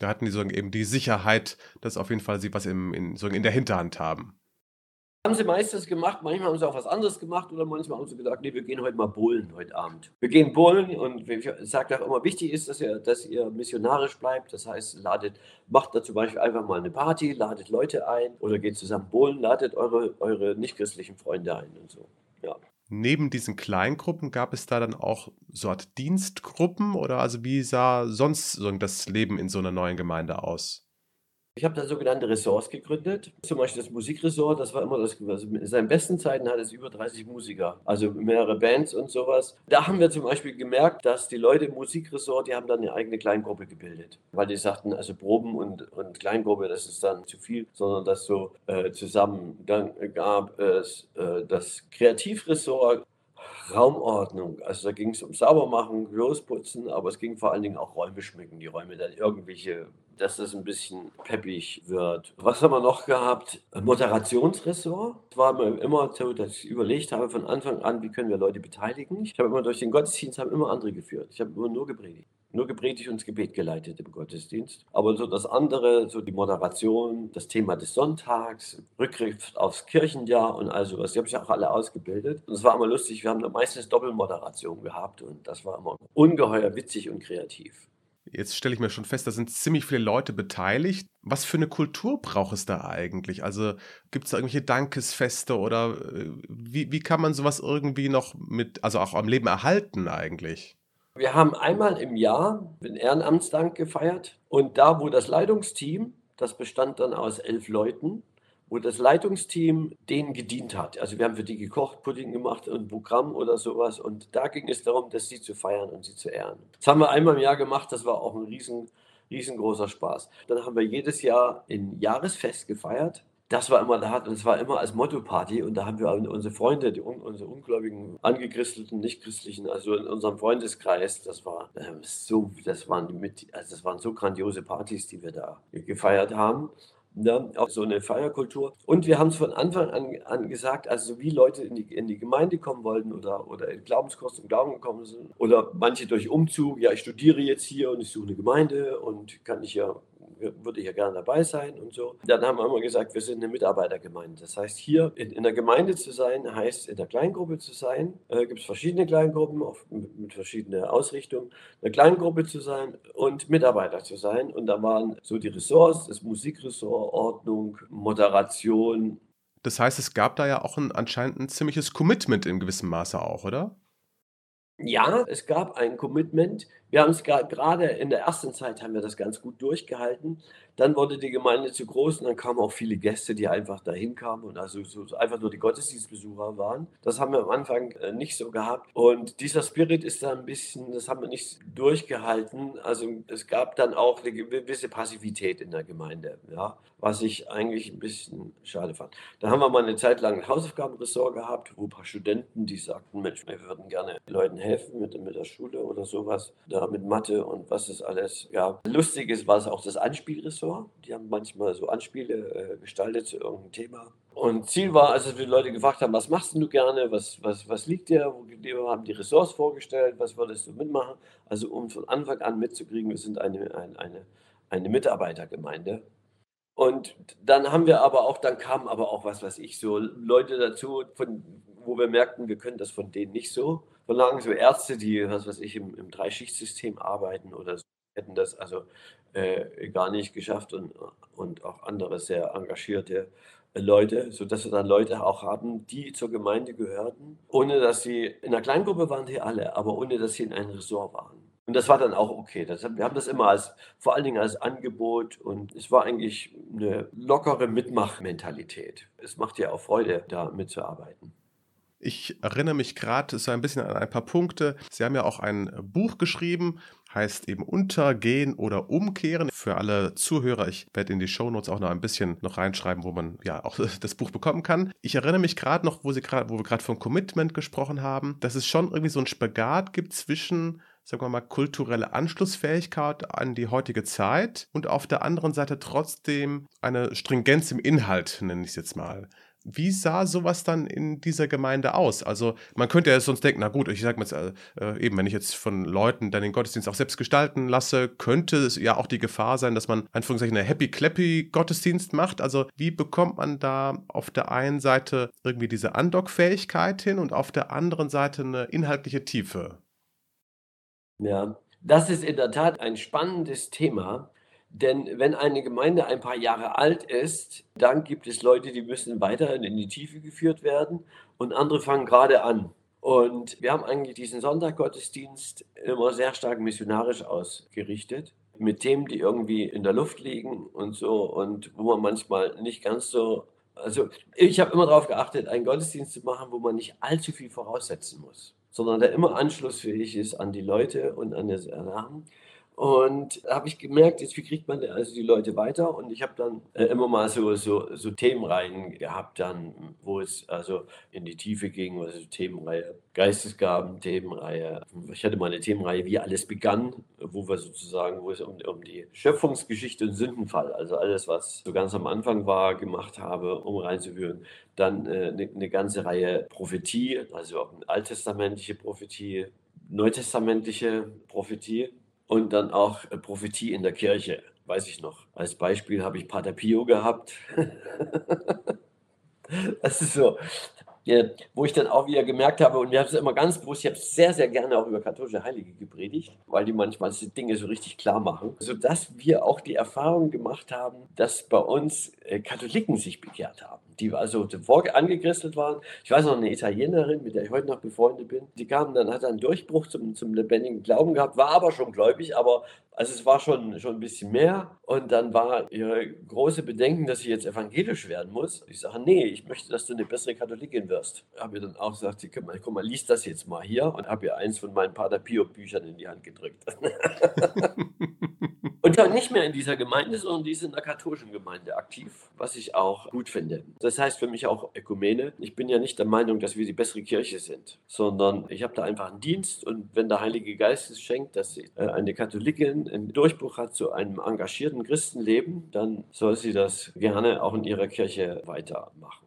Speaker 1: Da hatten die so eben die Sicherheit, dass auf jeden Fall sie was im, in, so in der Hinterhand haben.
Speaker 2: Haben sie meistens gemacht, manchmal haben sie auch was anderes gemacht oder manchmal haben sie gesagt, nee, wir gehen heute mal bowlen heute Abend. Wir gehen bowlen und ich sage auch immer, wichtig ist, dass ihr, dass ihr missionarisch bleibt. Das heißt, ladet, macht da zum Beispiel einfach mal eine Party, ladet Leute ein oder geht zusammen bowlen, ladet eure, eure nichtchristlichen Freunde ein und so. Ja.
Speaker 1: Neben diesen Kleingruppen gab es da dann auch so Art Dienstgruppen oder also wie sah sonst so das Leben in so einer neuen Gemeinde aus?
Speaker 2: Ich habe da sogenannte Ressorts gegründet. Zum Beispiel das Musikressort, das war immer das, also in seinen besten Zeiten hat es über 30 Musiker, also mehrere Bands und sowas. Da haben wir zum Beispiel gemerkt, dass die Leute im Musikressort, die haben dann eine eigene Kleingruppe gebildet, weil die sagten, also Proben und, und Kleingruppe, das ist dann zu viel, sondern das so äh, zusammen. Dann gab es äh, das Kreativressort, Raumordnung. Also da ging es um Saubermachen, Losputzen, aber es ging vor allen Dingen auch Räume schmücken, die Räume dann irgendwelche, dass das ein bisschen peppig wird. Was haben wir noch gehabt? Moderationsressort. Es war immer so, dass ich überlegt habe von Anfang an, wie können wir Leute beteiligen. Ich habe immer durch den Gottesdienst haben immer andere geführt. Ich habe immer nur gepredigt nur gepredigt und das Gebet geleitet im Gottesdienst. Aber so das andere, so die Moderation, das Thema des Sonntags, Rückgriff aufs Kirchenjahr und all sowas, die habe ich auch alle ausgebildet. Und es war immer lustig, wir haben meistens Doppelmoderation gehabt und das war immer ungeheuer witzig und kreativ.
Speaker 1: Jetzt stelle ich mir schon fest, da sind ziemlich viele Leute beteiligt. Was für eine Kultur braucht es da eigentlich? Also gibt es da irgendwelche Dankesfeste oder äh, wie, wie kann man sowas irgendwie noch mit, also auch am Leben erhalten eigentlich?
Speaker 2: Wir haben einmal im Jahr den Ehrenamtsdank gefeiert und da, wo das Leitungsteam, das bestand dann aus elf Leuten, wo das Leitungsteam denen gedient hat. Also wir haben für die gekocht, Pudding gemacht und Programm oder sowas und da ging es darum, dass sie zu feiern und sie zu ehren. Das haben wir einmal im Jahr gemacht, das war auch ein riesen, riesengroßer Spaß. Dann haben wir jedes Jahr ein Jahresfest gefeiert das war immer da und es war immer als Motto-Party und da haben wir unsere Freunde, die, unsere ungläubigen, angechristeten, nichtchristlichen, also in unserem Freundeskreis, das war äh, so, das waren mit, also das waren so grandiose Partys, die wir da gefeiert haben. Ne, auch so eine Feierkultur. Und wir haben es von Anfang an, an, gesagt, also wie Leute in die, in die Gemeinde kommen wollten oder, oder in Glaubenskurs zum Glauben gekommen sind. Oder manche durch Umzug, ja, ich studiere jetzt hier und ich suche eine Gemeinde und kann ich ja würde ja gerne dabei sein und so. Dann haben wir immer gesagt, wir sind eine Mitarbeitergemeinde. Das heißt, hier in, in der Gemeinde zu sein, heißt in der Kleingruppe zu sein. Äh, Gibt es verschiedene Kleingruppen auf, mit, mit verschiedenen Ausrichtungen. Eine Kleingruppe zu sein und Mitarbeiter zu sein. Und da waren so die Ressorts, das Musikressort, Ordnung, Moderation.
Speaker 1: Das heißt, es gab da ja auch ein, anscheinend ein ziemliches Commitment in gewissem Maße auch, oder?
Speaker 2: Ja, es gab ein Commitment. Wir haben es gerade in der ersten Zeit haben wir das ganz gut durchgehalten. Dann wurde die Gemeinde zu groß und dann kamen auch viele Gäste, die einfach dahin kamen und also so, einfach nur die Gottesdienstbesucher waren. Das haben wir am Anfang äh, nicht so gehabt. Und dieser Spirit ist da ein bisschen, das haben wir nicht durchgehalten. Also es gab dann auch eine gewisse Passivität in der Gemeinde, ja, was ich eigentlich ein bisschen schade fand. Da haben wir mal eine Zeit lang ein Hausaufgabenressort gehabt, wo ein paar Studenten, die sagten, Mensch, wir würden gerne Leuten helfen mit, mit der Schule oder sowas, da mit Mathe und was ist alles. Ja, lustig ist, war es auch das Anspielressort. Ressort. Die haben manchmal so Anspiele äh, gestaltet zu irgendeinem Thema. Und Ziel war, als wir die Leute gefragt haben, was machst du gerne, was, was, was liegt dir, wir haben die Ressorts vorgestellt, was würdest du mitmachen. Also um von Anfang an mitzukriegen, wir sind eine, eine, eine, eine Mitarbeitergemeinde. Und dann haben wir aber auch, dann kamen aber auch, was weiß ich, so Leute dazu, von, wo wir merkten, wir können das von denen nicht so verlangen, so Ärzte, die, was weiß ich, im, im Dreischichtsystem arbeiten oder so, hätten das also äh, gar nicht geschafft und, und auch andere sehr engagierte Leute, sodass wir dann Leute auch haben, die zur Gemeinde gehörten, ohne dass sie in einer Kleingruppe waren, die alle, aber ohne dass sie in einem Ressort waren. Und das war dann auch okay. Das, wir haben das immer als, vor allen Dingen als Angebot und es war eigentlich eine lockere Mitmachmentalität. Es macht ja auch Freude, da mitzuarbeiten.
Speaker 1: Ich erinnere mich gerade so ein bisschen an ein paar Punkte. Sie haben ja auch ein Buch geschrieben, heißt eben Untergehen oder Umkehren. Für alle Zuhörer, ich werde in die Shownotes auch noch ein bisschen noch reinschreiben, wo man ja auch das Buch bekommen kann. Ich erinnere mich gerade noch, wo, Sie grad, wo wir gerade von Commitment gesprochen haben, dass es schon irgendwie so ein Spagat gibt zwischen sagen wir mal, kulturelle Anschlussfähigkeit an die heutige Zeit und auf der anderen Seite trotzdem eine Stringenz im Inhalt, nenne ich es jetzt mal. Wie sah sowas dann in dieser Gemeinde aus? Also man könnte ja sonst denken, na gut, ich sage mal jetzt, äh, eben, wenn ich jetzt von Leuten dann den Gottesdienst auch selbst gestalten lasse, könnte es ja auch die Gefahr sein, dass man einfach eine Happy-Clappy-Gottesdienst macht. Also wie bekommt man da auf der einen Seite irgendwie diese Andock-Fähigkeit hin und auf der anderen Seite eine inhaltliche Tiefe?
Speaker 2: Ja, das ist in der Tat ein spannendes Thema. Denn wenn eine Gemeinde ein paar Jahre alt ist, dann gibt es Leute, die müssen weiterhin in die Tiefe geführt werden und andere fangen gerade an. Und wir haben eigentlich diesen Sonntaggottesdienst immer sehr stark missionarisch ausgerichtet, mit Themen, die irgendwie in der Luft liegen und so und wo man manchmal nicht ganz so. Also ich habe immer darauf geachtet, einen Gottesdienst zu machen, wo man nicht allzu viel voraussetzen muss, sondern der immer anschlussfähig ist an die Leute und an das Erlernen. Und habe ich gemerkt, jetzt wie kriegt man also die Leute weiter? Und ich habe dann äh, immer mal so, so, so Themenreihen gehabt, dann, wo es also in die Tiefe ging, also Themenreihe Geistesgaben, Themenreihe. Ich hatte mal eine Themenreihe, wie alles begann, wo wir sozusagen, wo es um, um die Schöpfungsgeschichte und Sündenfall, also alles, was so ganz am Anfang war, gemacht habe, um reinzuführen. Dann äh, eine, eine ganze Reihe Prophetie, also eine alttestamentliche Prophetie, neutestamentliche Prophetie und dann auch äh, Prophetie in der Kirche, weiß ich noch. Als Beispiel habe ich Pater Pio gehabt. das ist so, ja, wo ich dann auch wieder gemerkt habe, und wir haben es immer ganz bewusst, ich habe sehr, sehr gerne auch über katholische Heilige gepredigt, weil die manchmal die Dinge so richtig klar machen, sodass wir auch die Erfahrung gemacht haben, dass bei uns äh, Katholiken sich bekehrt haben, die also zuvor angechristelt waren. Ich weiß noch, eine Italienerin, mit der ich heute noch befreundet bin, die kam dann, hat einen Durchbruch zum, zum lebendigen Glauben gehabt, war aber schon gläubig, aber also es war schon, schon ein bisschen mehr. Und dann war ihre große Bedenken, dass sie jetzt evangelisch werden muss. Ich sage, nee, ich möchte, dass du eine bessere Katholikin wirst. Habe ihr dann auch gesagt, mal, guck mal, lies das jetzt mal hier und habe ihr eins von meinen Pater Pio Büchern in die Hand gedrückt. und dann nicht mehr in dieser Gemeinde, sondern die ist in der katholischen Gemeinde aktiv, was ich auch gut finde. Das heißt für mich auch Ökumene. Ich bin ja nicht der Meinung, dass wir die bessere Kirche sind, sondern ich habe da einfach einen Dienst und wenn der Heilige Geist es schenkt, dass sie äh, eine Katholikin einen Durchbruch hat zu einem engagierten Christenleben, dann soll sie das gerne auch in ihrer Kirche weitermachen.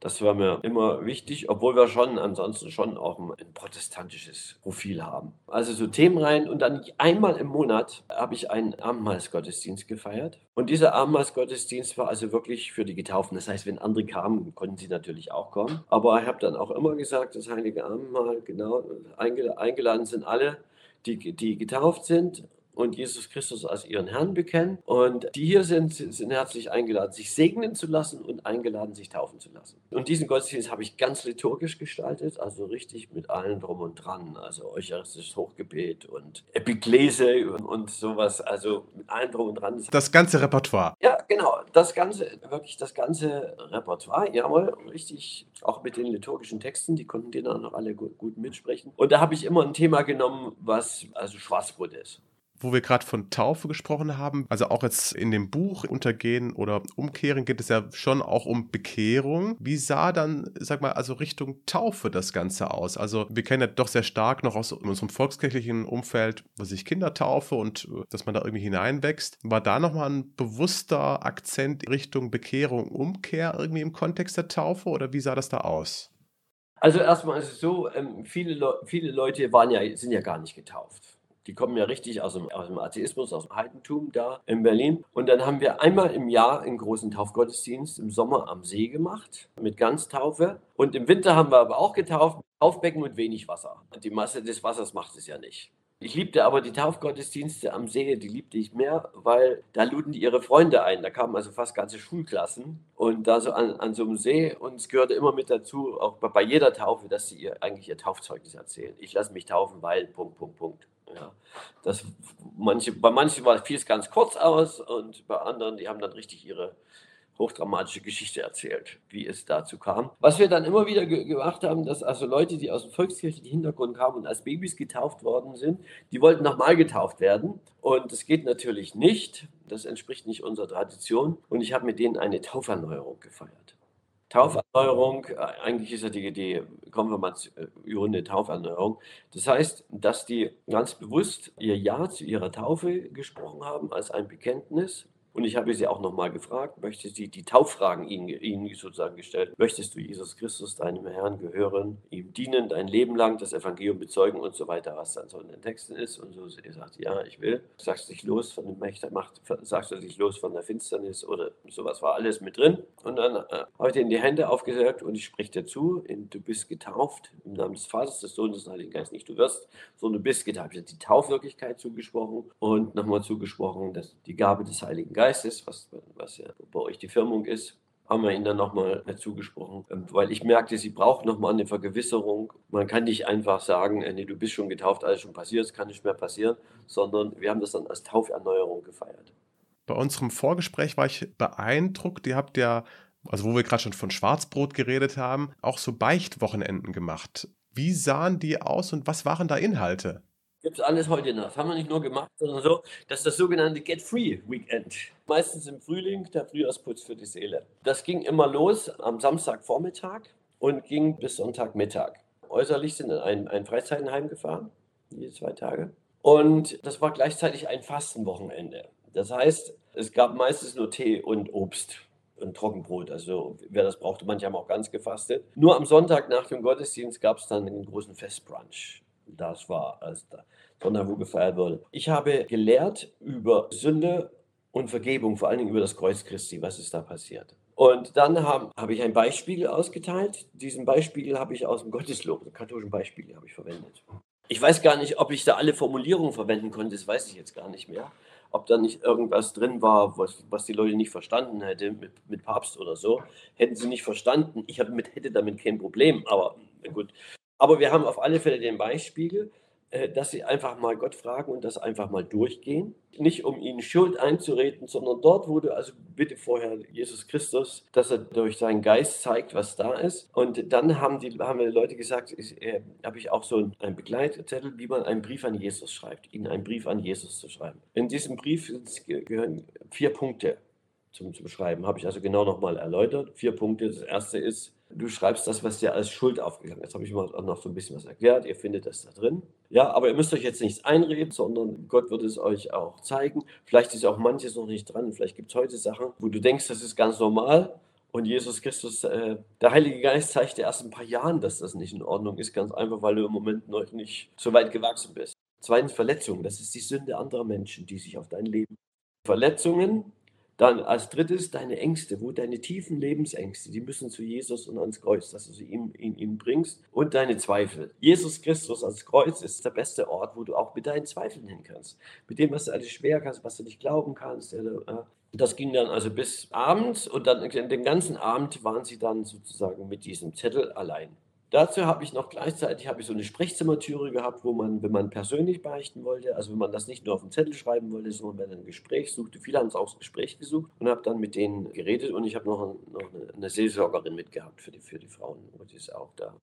Speaker 2: Das war mir immer wichtig, obwohl wir schon ansonsten schon auch ein, ein protestantisches Profil haben. Also so Themen rein und dann einmal im Monat habe ich einen Abendmahlsgottesdienst gefeiert. Und dieser Abendmahlsgottesdienst war also wirklich für die Getauften. Das heißt, wenn andere kamen, konnten sie natürlich auch kommen. Aber ich habe dann auch immer gesagt, das Heilige Abendmahl, genau, eingeladen sind alle, die, die getauft sind und Jesus Christus als ihren Herrn bekennen. Und die hier sind, sind herzlich eingeladen, sich segnen zu lassen und eingeladen, sich taufen zu lassen. Und diesen Gottesdienst habe ich ganz liturgisch gestaltet, also richtig mit allen drum und dran, also eucharistisches Hochgebet und Epiklese und, sowas, also mit allen drum und dran.
Speaker 1: Das ganze Repertoire.
Speaker 2: Ja, genau, das ganze, wirklich das ganze Repertoire, jawohl, richtig, auch mit den liturgischen Texten, die konnten die dann noch alle gut, gut mitsprechen. Und da habe ich immer ein Thema genommen, was also Schwarzbrot ist
Speaker 1: wo wir gerade von Taufe gesprochen haben, also auch jetzt in dem Buch Untergehen oder Umkehren geht es ja schon auch um Bekehrung. Wie sah dann, sag mal, also Richtung Taufe das Ganze aus? Also wir kennen ja doch sehr stark noch aus unserem volkskirchlichen Umfeld, wo sich Kinder taufe und äh, dass man da irgendwie hineinwächst. War da nochmal ein bewusster Akzent Richtung Bekehrung, Umkehr irgendwie im Kontext der Taufe oder wie sah das da aus?
Speaker 2: Also erstmal ist es so, ähm, viele, Le viele Leute waren ja, sind ja gar nicht getauft. Die kommen ja richtig aus dem, aus dem Atheismus, aus dem Heidentum da in Berlin. Und dann haben wir einmal im Jahr einen großen Taufgottesdienst im Sommer am See gemacht mit Ganztaufe. Und im Winter haben wir aber auch getauft, Taufbecken und wenig Wasser. Die Masse des Wassers macht es ja nicht. Ich liebte aber die Taufgottesdienste am See, die liebte ich mehr, weil da luden die ihre Freunde ein. Da kamen also fast ganze Schulklassen und da so an, an so einem See und es gehörte immer mit dazu, auch bei, bei jeder Taufe, dass sie ihr eigentlich ihr Taufzeugnis erzählen. Ich lasse mich taufen, weil, Punkt, Punkt, Punkt. Ja, das manche, bei manchen war, fiel es ganz kurz aus und bei anderen, die haben dann richtig ihre hochdramatische Geschichte erzählt, wie es dazu kam. Was wir dann immer wieder ge gemacht haben, dass also Leute, die aus dem volkskirchlichen Hintergrund kamen und als Babys getauft worden sind, die wollten nochmal getauft werden. Und das geht natürlich nicht. Das entspricht nicht unserer Tradition. Und ich habe mit denen eine Tauferneuerung gefeiert. Tauferneuerung, äh, eigentlich ist ja die, die Konfirmation eine Tauferneuerung. Das heißt, dass die ganz bewusst ihr Ja zu ihrer Taufe gesprochen haben als ein Bekenntnis Und ich habe sie auch nochmal gefragt, möchte sie die Tauffragen ihnen, ihnen sozusagen gestellt. Möchtest du Jesus Christus, deinem Herrn, gehören, ihm dienen, dein Leben lang, das Evangelium bezeugen und so weiter, was dann so in den Texten ist. Und so sie sagt, ja, ich will. Sagst du dich los von dem Mächte, Macht, sagst du dich los von der Finsternis oder sowas war alles mit drin. Und dann äh, habe ich dir in die Hände aufgesagt und ich sprich dir zu, in, du bist getauft im Namen des Vaters, des Sohnes, des Heiligen Geistes, nicht du wirst, sondern du bist getauft. Ich habe die Taufwirklichkeit zugesprochen und nochmal zugesprochen, dass die Gabe des Heiligen Geistes was, was ja bei euch die Firmung ist, haben wir ihnen dann nochmal zugesprochen, ähm, weil ich merkte, sie braucht nochmal eine Vergewisserung. Man kann nicht einfach sagen, äh, nee, du bist schon getauft, alles schon passiert, es kann nicht mehr passieren, sondern wir haben das dann als Tauferneuerung gefeiert.
Speaker 1: Bei unserem Vorgespräch war ich beeindruckt. Ihr habt ja, also wo wir gerade schon von Schwarzbrot geredet haben, auch so Beichtwochenenden gemacht. Wie sahen die aus und was waren da Inhalte?
Speaker 2: Gibt es alles heute noch. Das haben wir nicht nur gemacht, sondern so, das ist das sogenannte Get Free Weekend. Meistens im Frühling, der Frühjahrsputz für die Seele. Das ging immer los am Samstagvormittag und ging bis Sonntagmittag. Äußerlich sind in ein, ein Freizeitenheim gefahren, jede zwei Tage. Und das war gleichzeitig ein Fastenwochenende. Das heißt, es gab meistens nur Tee und Obst und Trockenbrot. Also wer das brauchte, manche haben auch ganz gefastet. Nur am Sonntag nach dem Gottesdienst gab es dann einen großen Festbrunch. Das war, als wo gefeiert wurde. Ich habe gelehrt über Sünde und Vergebung, vor allen Dingen über das Kreuz Christi, was ist da passiert. Und dann habe hab ich ein Beispiel ausgeteilt. Diesen Beispiel habe ich aus dem Gotteslob, dem katholischen Beispiel, habe ich verwendet. Ich weiß gar nicht, ob ich da alle Formulierungen verwenden konnte, das weiß ich jetzt gar nicht mehr. Ob da nicht irgendwas drin war, was, was die Leute nicht verstanden hätten mit, mit Papst oder so. Hätten sie nicht verstanden, ich mit, hätte damit kein Problem. Aber gut, aber wir haben auf alle Fälle den Beispiel, äh, dass sie einfach mal Gott fragen und das einfach mal durchgehen. Nicht um ihnen Schuld einzureden, sondern dort, wo du also bitte vorher Jesus Christus, dass er durch seinen Geist zeigt, was da ist. Und dann haben die, haben die Leute gesagt, äh, habe ich auch so einen Begleitzettel, wie man einen Brief an Jesus schreibt, ihnen einen Brief an Jesus zu schreiben. In diesem Brief gehören vier Punkte zum, zum Schreiben, habe ich also genau nochmal erläutert. Vier Punkte. Das erste ist, du schreibst das, was dir als Schuld aufgegangen ist. Jetzt habe ich mal noch so ein bisschen was erklärt. Ihr findet das da drin. Ja, aber ihr müsst euch jetzt nichts einreden, sondern Gott wird es euch auch zeigen. Vielleicht ist auch manches noch nicht dran. Vielleicht gibt es heute Sachen, wo du denkst, das ist ganz normal. Und Jesus Christus, äh, der Heilige Geist zeigt dir erst ein paar Jahren, dass das nicht in Ordnung ist. Ganz einfach, weil du im Moment noch nicht so weit gewachsen bist. Zweitens Verletzungen. Das ist die Sünde anderer Menschen, die sich auf dein Leben. Verletzungen dann als drittes deine Ängste, wo deine tiefen Lebensängste, die müssen zu Jesus und ans Kreuz, dass du sie ihm, ihm, ihm bringst. Und deine Zweifel. Jesus Christus als Kreuz ist der beste Ort, wo du auch mit deinen Zweifeln hin kannst. Mit dem, was du alles schwer kannst, was du nicht glauben kannst. Das ging dann also bis abends und dann den ganzen Abend waren sie dann sozusagen mit diesem Zettel allein. Dazu habe ich noch gleichzeitig ich so eine Sprechzimmertüre gehabt, wo man, wenn man persönlich beichten wollte, also wenn man das nicht nur auf den Zettel schreiben wollte, sondern wenn man ein Gespräch suchte, viele haben es auch Gespräch gesucht und habe dann mit denen geredet und ich habe noch, noch eine, eine Seelsorgerin mitgehabt für die, für die Frauen, wo die es auch da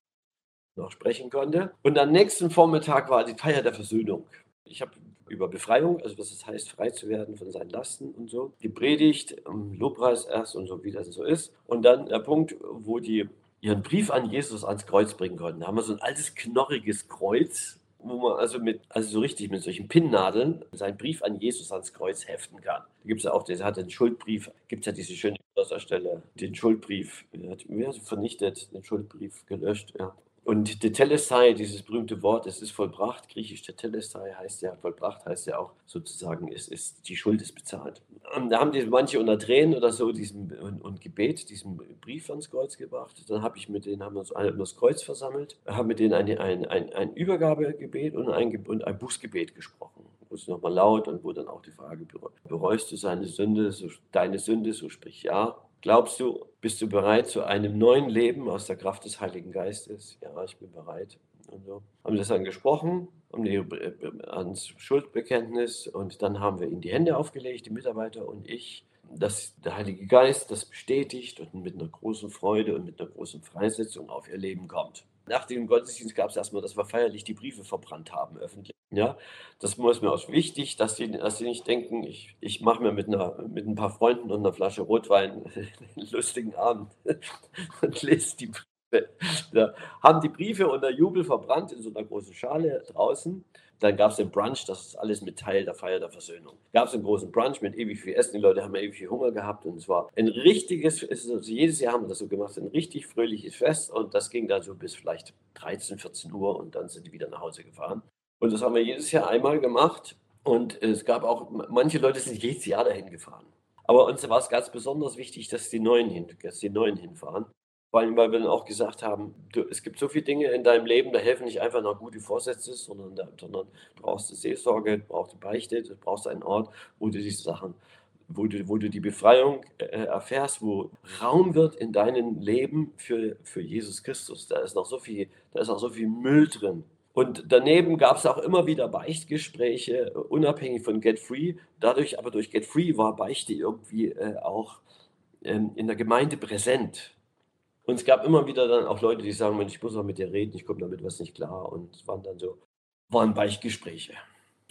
Speaker 2: noch sprechen konnte. Und am nächsten Vormittag war die Feier der Versöhnung. Ich habe über Befreiung, also was es heißt, frei zu werden von seinen Lasten und so, gepredigt, Lobpreis erst und so, wie das so ist. Und dann der Punkt, wo die ihren Brief an Jesus ans Kreuz bringen konnten. Da haben wir so ein altes, knorriges Kreuz, wo man also mit, also so richtig mit solchen Pinnnadeln seinen Brief an Jesus ans Kreuz heften kann. Da gibt es ja auch, der hat den Schuldbrief, gibt es ja diese schöne Stelle, den Schuldbrief, hat vernichtet, den Schuldbrief gelöscht, ja. Und Tetelestai, dieses berühmte Wort, es ist vollbracht, griechisch Tetelestai heißt ja, vollbracht heißt ja auch sozusagen, es ist, die Schuld ist bezahlt. Und da haben die manche unter Tränen oder so diesen, und, und Gebet, diesen Brief ans Kreuz gebracht. Dann habe ich mit denen, haben wir uns alle um das Kreuz versammelt, haben mit denen ein, ein, ein, ein Übergabegebet und ein, und ein Bußgebet gesprochen. Wo es nochmal laut und wo dann auch die Frage, bereust du seine Sünde, so, deine Sünde, so sprich ja. Glaubst du, bist du bereit zu einem neuen Leben aus der Kraft des Heiligen Geistes? Ja, ich bin bereit. Und so. Haben das dann gesprochen, haben die, äh, ans Schuldbekenntnis und dann haben wir ihnen die Hände aufgelegt, die Mitarbeiter und ich, dass der Heilige Geist das bestätigt und mit einer großen Freude und mit einer großen Freisetzung auf ihr Leben kommt. Nach dem Gottesdienst gab es erstmal, dass wir feierlich die Briefe verbrannt haben, öffentlich. Ja, das ist mir auch wichtig, dass sie, dass sie nicht denken, ich, ich mache mir mit, einer, mit ein paar Freunden und einer Flasche Rotwein einen lustigen Abend und lese die Briefe. Da haben die Briefe unter Jubel verbrannt in so einer großen Schale draußen. Dann gab es den Brunch, das ist alles mit Teil der Feier der Versöhnung. Gab es einen großen Brunch mit ewig viel Essen, die Leute haben ewig viel Hunger gehabt und es war ein richtiges, also jedes Jahr haben wir das so gemacht, ein richtig fröhliches Fest und das ging dann so bis vielleicht 13, 14 Uhr und dann sind die wieder nach Hause gefahren. Und das haben wir jedes Jahr einmal gemacht und es gab auch, manche Leute sind jedes Jahr dahin gefahren. Aber uns war es ganz besonders wichtig, dass die Neuen, hin, dass die Neuen hinfahren. Vor allem, weil wir dann auch gesagt haben, du, es gibt so viele Dinge in deinem Leben, da helfen nicht einfach noch gute Vorsätze, sondern, da, sondern du brauchst Seelsorge, du brauchst Beichte, du brauchst einen Ort, wo du diese Sachen, wo du, wo du die Befreiung äh, erfährst, wo Raum wird in deinem Leben für, für Jesus Christus. Da ist noch so viel, da ist noch so viel Müll drin. Und daneben gab es auch immer wieder Beichtgespräche, unabhängig von Get Free. Dadurch, aber durch Get Free war Beichte irgendwie äh, auch ähm, in der Gemeinde präsent. Und es gab immer wieder dann auch Leute, die sagen, ich muss auch mit dir reden, ich komme damit was nicht klar. Und es waren dann so, waren Beichtgespräche.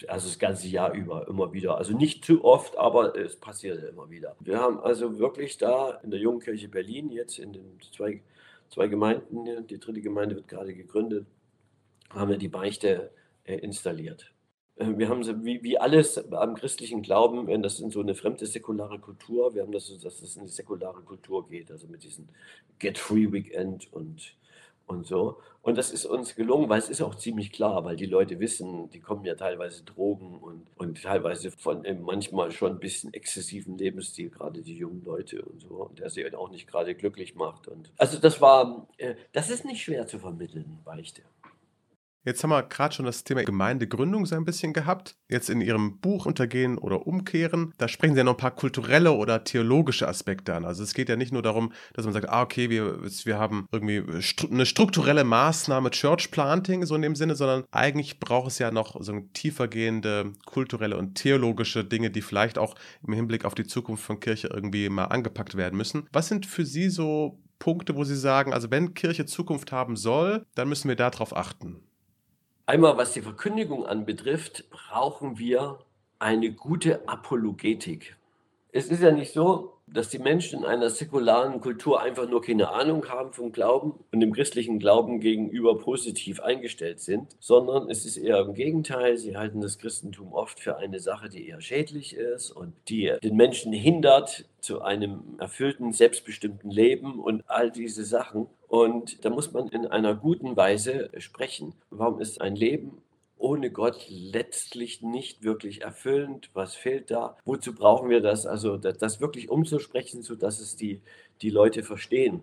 Speaker 2: Also das ganze Jahr über, immer wieder. Also nicht zu oft, aber es passierte immer wieder. Wir haben also wirklich da in der Jungkirche Berlin, jetzt in den zwei, zwei Gemeinden, die dritte Gemeinde wird gerade gegründet, haben wir die Beichte äh, installiert. Äh, wir haben sie, wie, wie alles am christlichen Glauben, wenn das in so eine fremde säkulare Kultur, wir haben das so, dass es in die säkulare Kultur geht, also mit diesem Get Free Weekend und, und so. Und das ist uns gelungen, weil es ist auch ziemlich klar, weil die Leute wissen, die kommen ja teilweise Drogen und, und teilweise von manchmal schon ein bisschen exzessiven Lebensstil, gerade die jungen Leute und so, und der sie auch nicht gerade glücklich macht. Und also das war, äh, das ist nicht schwer zu vermitteln, Beichte.
Speaker 1: Jetzt haben wir gerade schon das Thema Gemeindegründung so ein bisschen gehabt. Jetzt in Ihrem Buch Untergehen oder Umkehren, da sprechen Sie ja noch ein paar kulturelle oder theologische Aspekte an. Also es geht ja nicht nur darum, dass man sagt, ah, okay, wir, wir haben irgendwie eine strukturelle Maßnahme Church Planting, so in dem Sinne, sondern eigentlich braucht es ja noch so tiefergehende kulturelle und theologische Dinge, die vielleicht auch im Hinblick auf die Zukunft von Kirche irgendwie mal angepackt werden müssen. Was sind für Sie so Punkte, wo Sie sagen, also wenn Kirche Zukunft haben soll, dann müssen wir darauf achten?
Speaker 2: Einmal, was die Verkündigung anbetrifft, brauchen wir eine gute Apologetik. Es ist ja nicht so, dass die Menschen in einer säkularen Kultur einfach nur keine Ahnung haben vom Glauben und dem christlichen Glauben gegenüber positiv eingestellt sind, sondern es ist eher im Gegenteil. Sie halten das Christentum oft für eine Sache, die eher schädlich ist und die den Menschen hindert zu einem erfüllten, selbstbestimmten Leben und all diese Sachen. Und da muss man in einer guten Weise sprechen. Warum ist ein Leben ohne Gott letztlich nicht wirklich erfüllend. Was fehlt da? Wozu brauchen wir das? Also das, wirklich umzusprechen, sodass es die, die Leute verstehen.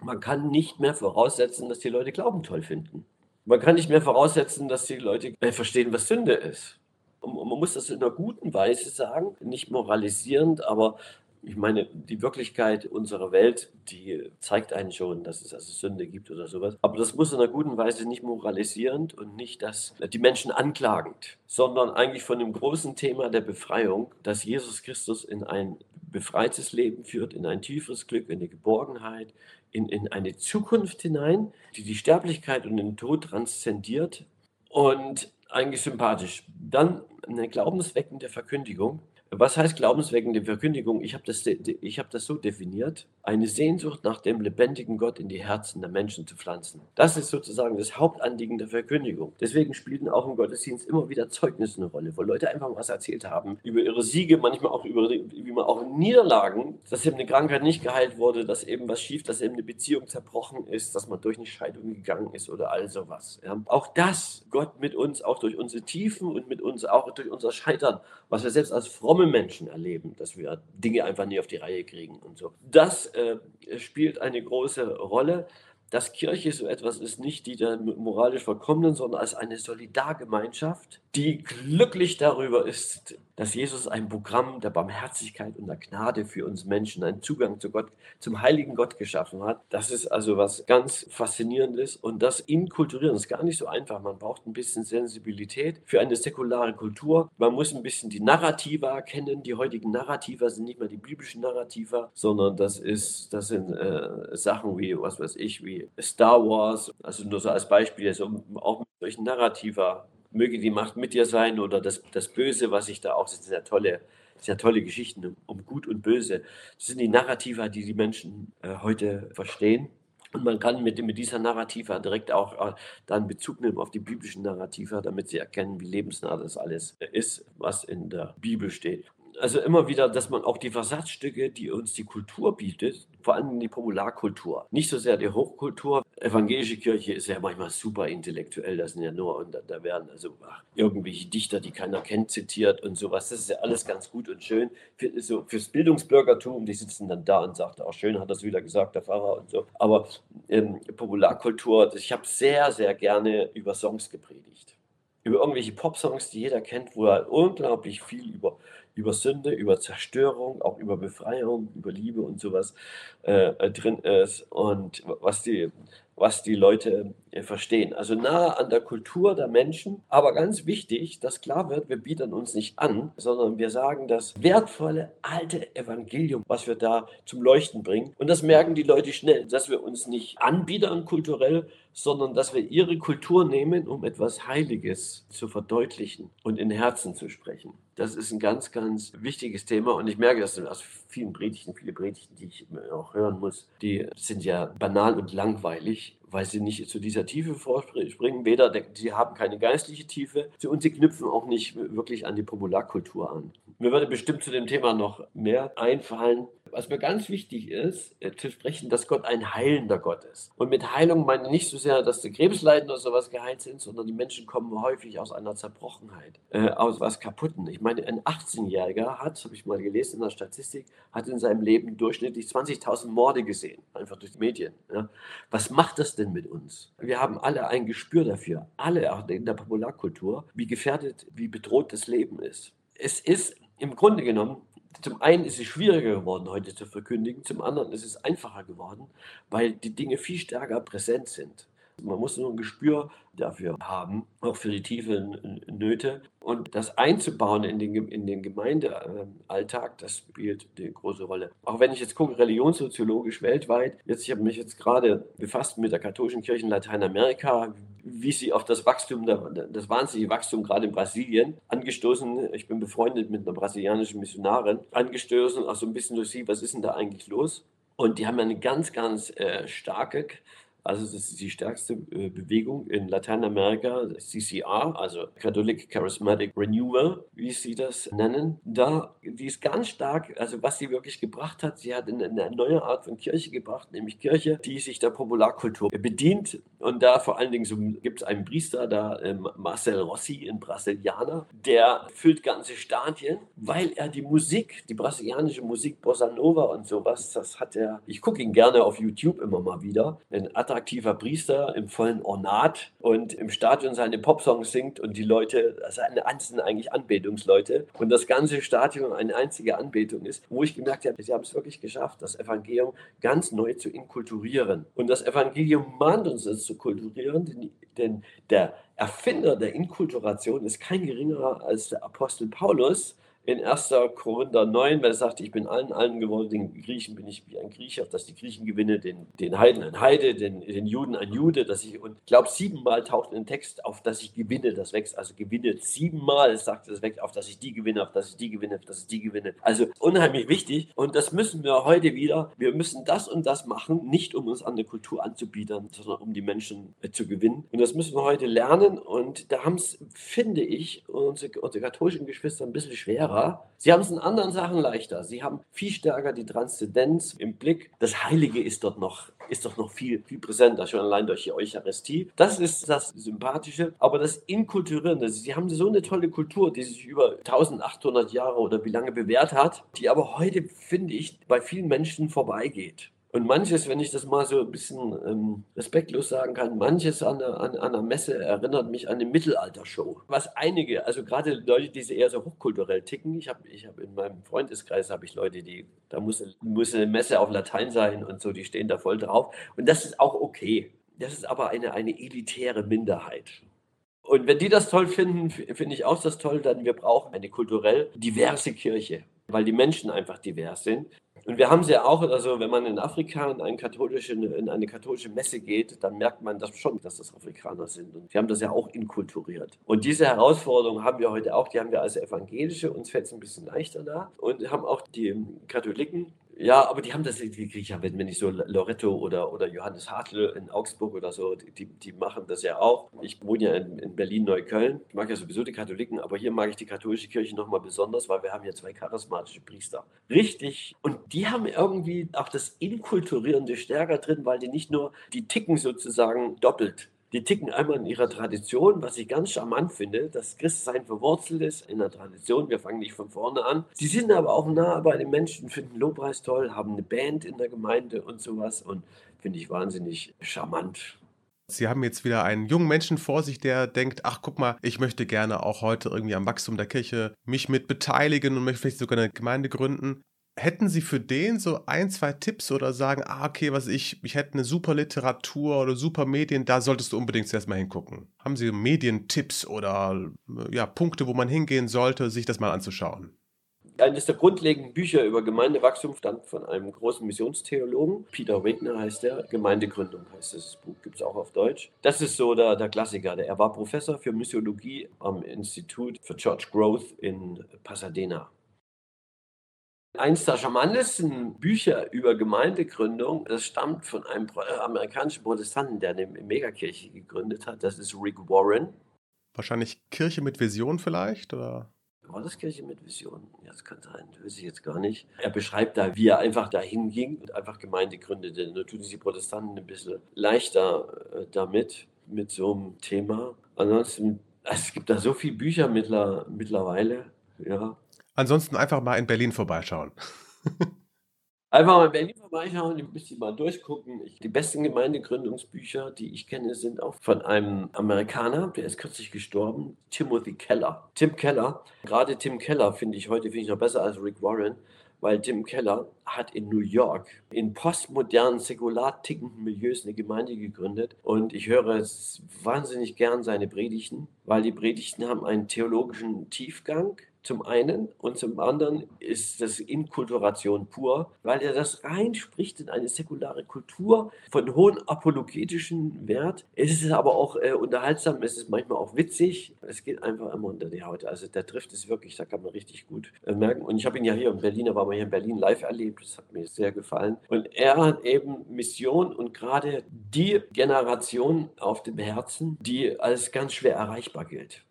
Speaker 2: Man kann nicht mehr voraussetzen, dass die Leute Glauben toll finden. Man kann nicht mehr voraussetzen, dass die Leute verstehen, was Sünde ist. Und man muss das in einer guten Weise sagen, nicht moralisierend, aber ich meine, die Wirklichkeit unserer Welt, die zeigt einen schon, dass es also Sünde gibt oder sowas. Aber das muss in einer guten Weise nicht moralisierend und nicht das, die Menschen anklagend, sondern eigentlich von dem großen Thema der Befreiung, dass Jesus Christus in ein befreites Leben führt, in ein tieferes Glück, in eine Geborgenheit, in, in eine Zukunft hinein, die die Sterblichkeit und den Tod transzendiert und eigentlich sympathisch. Dann eine glaubensweckende Verkündigung, was heißt glaubensweckende Verkündigung? Ich habe das, hab das so definiert, eine Sehnsucht nach dem lebendigen Gott in die Herzen der Menschen zu pflanzen. Das ist sozusagen das Hauptanliegen der Verkündigung. Deswegen spielten auch im Gottesdienst immer wieder Zeugnisse eine Rolle, wo Leute einfach was erzählt haben über ihre Siege, manchmal auch über wie man auch Niederlagen, dass eben eine Krankheit nicht geheilt wurde, dass eben was schief, dass eben eine Beziehung zerbrochen ist, dass man durch eine Scheidung gegangen ist oder all sowas. Ja. Auch das, Gott mit uns, auch durch unsere Tiefen und mit uns auch durch unser Scheitern, was wir selbst als fromme Menschen erleben, dass wir Dinge einfach nie auf die Reihe kriegen und so. Das äh, spielt eine große Rolle dass Kirche so etwas ist, nicht die der moralisch Verkommenen, sondern als eine Solidargemeinschaft, die glücklich darüber ist, dass Jesus ein Programm der Barmherzigkeit und der Gnade für uns Menschen, einen Zugang zu Gott, zum heiligen Gott geschaffen hat. Das ist also was ganz Faszinierendes und das inkulturieren ist gar nicht so einfach. Man braucht ein bisschen Sensibilität für eine säkulare Kultur. Man muss ein bisschen die Narrativa kennen. Die heutigen Narrativa sind nicht mehr die biblischen Narrativa, sondern das ist, das sind äh, Sachen wie, was weiß ich, wie Star Wars, also nur so als Beispiel, also auch mit solchen Narrativa, möge die Macht mit dir sein oder das, das Böse, was ich da auch, das sind sehr tolle, sehr tolle Geschichten um Gut und Böse. Das sind die Narrativa, die die Menschen äh, heute verstehen. Und man kann mit, mit dieser Narrativa direkt auch äh, dann Bezug nehmen auf die biblischen Narrativa, damit sie erkennen, wie lebensnah das alles ist, was in der Bibel steht also immer wieder, dass man auch die Versatzstücke, die uns die Kultur bietet, vor allem die Popularkultur, nicht so sehr die Hochkultur. Evangelische Kirche ist ja manchmal super intellektuell, das sind ja nur, und da, werden also irgendwelche Dichter, die keiner kennt, zitiert und sowas. Das ist ja alles ganz gut und schön. Für, so, fürs Bildungsbürgertum, die sitzen dann da und sagen, auch schön hat das wieder gesagt, der Pfarrer und so. Aber ähm, Popularkultur, ich habe sehr, sehr gerne über Songs gepredigt über irgendwelche Popsongs, die jeder kennt, wo er unglaublich viel über über Sünde, über Zerstörung, auch über Befreiung, über Liebe und sowas äh, äh drin ist. Und was die, was die Leute äh, verstehen. Also nahe an der Kultur der Menschen, aber ganz wichtig, dass klar wird, wir bieten uns nicht an, sondern wir sagen das wertvolle alte Evangelium, was wir da zum Leuchten bringen. Und das merken die Leute schnell, dass wir uns nicht anbiedern kulturell, sondern dass wir ihre Kultur nehmen, um etwas Heiliges zu verdeutlichen und in Herzen zu sprechen. Das ist ein ganz, ganz wichtiges Thema und ich merke das aus vielen Predigten, viele Predigten, die ich auch hören muss, die sind ja banal und langweilig, weil sie nicht zu dieser Tiefe vorspringen. Weder, sie haben keine geistliche Tiefe und sie knüpfen auch nicht wirklich an die Popularkultur an. Mir würde bestimmt zu dem Thema noch mehr einfallen. Was mir ganz wichtig ist, äh, zu sprechen, dass Gott ein heilender Gott ist. Und mit Heilung meine ich nicht so sehr, dass die Krebsleiden oder sowas geheilt sind, sondern die Menschen kommen häufig aus einer Zerbrochenheit, äh, aus was Kaputten. Ich meine, ein 18-Jähriger hat, habe ich mal gelesen in der Statistik, hat in seinem Leben durchschnittlich 20.000 Morde gesehen, einfach durch die Medien. Ja. Was macht das denn mit uns? Wir haben alle ein Gespür dafür, alle auch in der Popularkultur, wie gefährdet, wie bedroht das Leben ist. Es ist im Grunde genommen zum einen ist es schwieriger geworden, heute zu verkündigen, zum anderen ist es einfacher geworden, weil die Dinge viel stärker präsent sind. Man muss nur ein Gespür dafür haben, auch für die tiefen Nöte. Und das einzubauen in den, in den Gemeindealltag, das spielt eine große Rolle. Auch wenn ich jetzt gucke, religionssoziologisch weltweit, jetzt, ich habe mich jetzt gerade befasst mit der katholischen Kirche in Lateinamerika, wie sie auf das Wachstum, das wahnsinnige Wachstum gerade in Brasilien angestoßen, ich bin befreundet mit einer brasilianischen Missionarin, angestoßen, auch so ein bisschen durch sie, was ist denn da eigentlich los? Und die haben eine ganz, ganz äh, starke also das ist die stärkste äh, Bewegung in Lateinamerika, CCR, also Catholic Charismatic Renewal, wie sie das nennen. Da, die ist ganz stark, also was sie wirklich gebracht hat, sie hat eine, neue Art von Kirche gebracht, nämlich Kirche, die sich der Popularkultur bedient. Und da vor allen Dingen so, gibt es einen Priester, da äh, Marcel Rossi, ein Brasilianer, der füllt ganze Stadien, weil er die Musik, die brasilianische Musik, Bossa Nova und sowas, das hat er, ich gucke ihn gerne auf YouTube immer mal wieder, ein attraktiver Priester im vollen Ornat und im Stadion seine Popsongs singt und die Leute, seine sind eigentlich Anbetungsleute und das ganze Stadion eine einzige Anbetung ist, wo ich gemerkt habe, sie haben es wirklich geschafft, das Evangelium ganz neu zu inkulturieren. Und das Evangelium mahnt uns es zu kulturieren, denn, denn der Erfinder der Inkulturation ist kein geringerer als der Apostel Paulus, in 1. Korinther 9, weil er sagt, ich bin allen allen geworden, den Griechen bin ich wie ein Grieche, auf dass die Griechen gewinne, den, den Heiden ein Heide, den, den Juden ein Jude, dass ich, und ich glaube, siebenmal taucht in den Text auf, dass ich gewinne, das wächst, also gewinne, siebenmal sagt das weg, auf dass ich die gewinne, auf dass ich die gewinne, auf dass ich die gewinne. Also unheimlich wichtig und das müssen wir heute wieder, wir müssen das und das machen, nicht um uns an der Kultur anzubieten, sondern um die Menschen äh, zu gewinnen. Und das müssen wir heute lernen und da haben es, finde ich, unsere, unsere katholischen Geschwister ein bisschen schwerer schwerer. Sie haben es in anderen Sachen leichter. Sie haben viel stärker die Transzendenz im Blick. Das Heilige ist dort noch, ist doch noch viel, viel präsenter, schon allein durch die Eucharistie. Das ist das Sympathische. Aber das Inkulturierende, Sie haben so eine tolle Kultur, die sich über 1800 Jahre oder wie lange bewährt hat, die aber heute, finde ich, bei vielen Menschen vorbeigeht. Und manches, wenn ich das mal so ein bisschen ähm, respektlos sagen kann, manches an an, an Messe erinnert mich an eine Mittelaltershow. Was einige, also gerade Leute, die eher so hochkulturell ticken, ich habe ich hab in meinem Freundeskreis habe ich Leute, die, da muss, muss eine Messe auf Latein sein und so, die stehen da voll drauf. Und das ist auch okay. Das ist aber eine, eine elitäre Minderheit. Und wenn die das toll finden, finde ich auch das toll, dann wir brauchen eine kulturell diverse Kirche, weil die Menschen einfach divers sind. Und wir haben sie ja auch, also wenn man in Afrika in, eine katholische, in eine katholische Messe geht, dann merkt man das schon, dass das Afrikaner sind. Und wir haben das ja auch inkulturiert. Und diese Herausforderung haben wir heute auch, die haben wir als Evangelische, uns fällt es ein bisschen leichter da. Und haben auch die Katholiken Ja, aber die haben das, die ja, wenn, wenn ich so Loretto oder, oder Johannes Hartl in Augsburg oder so, die, die machen das ja auch. Ich wohne ja in, in Berlin-Neukölln. Ich mag ja sowieso die Katholiken, aber hier mag ich die katholische Kirche nochmal besonders, weil wir haben ja zwei charismatische Priester. Richtig. Und die haben irgendwie auch das Inkulturierende stärker drin, weil die nicht nur, die ticken sozusagen doppelt die ticken einmal in ihrer Tradition, was ich ganz charmant finde, dass Christsein verwurzelt ist in der Tradition. Wir fangen nicht von vorne an. Sie sind aber auch nah bei den Menschen, finden Lobpreis toll, haben eine Band in der Gemeinde und sowas und finde ich wahnsinnig charmant.
Speaker 1: Sie haben jetzt wieder einen jungen Menschen vor sich, der denkt, ach guck mal, ich möchte gerne auch heute irgendwie am Wachstum der Kirche mich mit beteiligen und möchte vielleicht sogar eine Gemeinde gründen. Hätten Sie für den so ein, zwei Tipps oder sagen, ah, okay, was ich, ich hätte eine super Literatur oder super Medien, da solltest du unbedingt zuerst mal hingucken. Haben Sie Medientipps oder ja, Punkte, wo man hingehen sollte, sich das mal anzuschauen?
Speaker 2: Eines der grundlegenden Bücher über Gemeindewachstum stammt von einem großen Missionstheologen. Peter Wegner heißt der. Gemeindegründung heißt das Buch, gibt es auch auf Deutsch. Das ist so der, der Klassiker. Er war Professor für Missiologie am Institut für Church Growth in Pasadena. Eins der charmantesten Bücher über Gemeindegründung, das stammt von einem äh, amerikanischen Protestanten, der eine Megakirche gegründet hat. Das ist Rick Warren.
Speaker 1: Wahrscheinlich Kirche mit Vision vielleicht, oder?
Speaker 2: War das Kirche mit Vision? Ja, das kann sein, das weiß ich jetzt gar nicht. Er beschreibt da, wie er einfach dahin ging und einfach Gemeinde gründete. Nur tun sich die Protestanten ein bisschen leichter äh, damit, mit so einem Thema. Ansonsten, es gibt da so viele Bücher mittler, mittlerweile, ja.
Speaker 1: Ansonsten einfach mal in Berlin vorbeischauen.
Speaker 2: Einfach mal in Berlin vorbeischauen, ein bisschen mal durchgucken. Ich, die besten Gemeindegründungsbücher, die ich kenne, sind auch von einem Amerikaner, der ist kürzlich gestorben, Timothy Keller. Tim Keller, gerade Tim Keller finde ich heute finde ich noch besser als Rick Warren, weil Tim Keller hat in New York in postmodernen, säkular tickenden Milieus eine Gemeinde gegründet und ich höre wahnsinnig gern seine Predigten, weil die Predigten haben einen theologischen Tiefgang zum einen und zum anderen ist das Inkulturation pur, weil er das reinspricht in eine säkulare Kultur von hohem apologetischen Wert. Es ist aber auch äh, unterhaltsam, es ist manchmal auch witzig. Es geht einfach immer unter die Haut. Also der trifft es wirklich, da kann man richtig gut äh, merken. Und ich habe ihn ja hier in Berlin, aber hier in Berlin live erlebt. Das hat mir sehr gefallen. Und er hat eben Mission und gerade die Generation auf dem Herzen, die als ganz schwer erreichbar gilt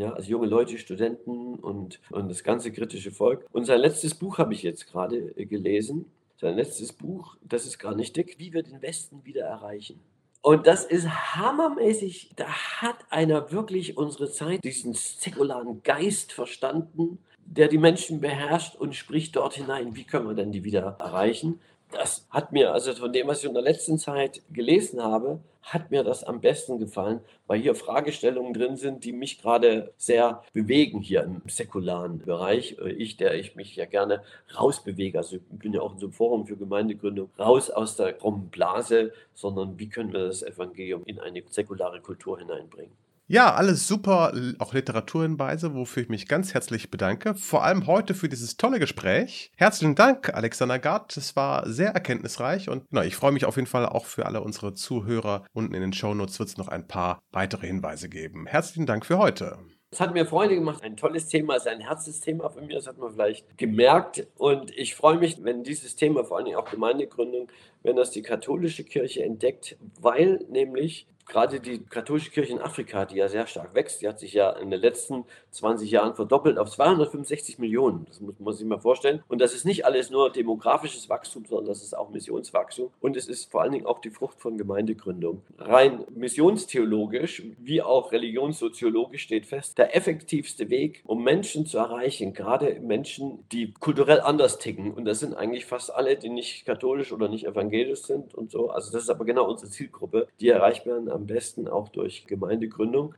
Speaker 2: ja, also junge Leute, Studenten und, und das ganze kritische Volk. Und sein letztes Buch habe ich jetzt gerade äh, gelesen. Sein letztes Buch, das ist gar nicht dick, wie wir den Westen wieder erreichen. Und das ist hammermäßig. Da hat einer wirklich unsere Zeit, diesen säkularen Geist verstanden, der die Menschen beherrscht und spricht dort hinein, wie können wir denn die wieder erreichen das hat mir, also von dem, was ich in der letzten Zeit gelesen habe, hat mir das am besten gefallen, weil hier Fragestellungen drin sind, die mich gerade sehr bewegen hier im säkularen Bereich. Ich, der ich mich ja gerne rausbewege, also ich bin ja auch in so einem Forum für Gemeindegründung, raus aus der krummen Blase, sondern wie können wir das Evangelium in eine säkulare Kultur hineinbringen.
Speaker 1: Ja, alles super, auch Literaturhinweise, wofür ich mich ganz herzlich bedanke. Vor allem heute für dieses tolle Gespräch. Herzlichen Dank, Alexander Gard. Es war sehr erkenntnisreich und na, ich freue mich auf jeden Fall auch für alle unsere Zuhörer. Unten in den Shownotes wird es noch ein paar weitere Hinweise geben. Herzlichen Dank für heute.
Speaker 2: Es hat mir Freude gemacht. Ein tolles Thema, ist ein Herzensthema von mir, das hat man vielleicht gemerkt. Und ich freue mich, wenn dieses Thema, vor allem auch Gemeindegründung, wenn das die katholische Kirche entdeckt, weil nämlich gerade die katholische Kirche in Afrika, die ja sehr stark wächst, die hat sich ja in den letzten 20 Jahren verdoppelt auf 265 Millionen. Das muss man sich mal vorstellen. Und das ist nicht alles nur demografisches Wachstum, sondern das ist auch Missionswachstum. Und es ist vor allen Dingen auch die Frucht von Gemeindegründung. Rein missionstheologisch wie auch religionssoziologisch steht fest, der effektivste Weg, um Menschen zu erreichen, gerade Menschen, die kulturell anders ticken. Und das sind eigentlich fast alle, die nicht katholisch oder nicht evangelisch sind und so. Also das ist aber genau unsere Zielgruppe, die erreicht werden am besten auch durch Gemeindegründung.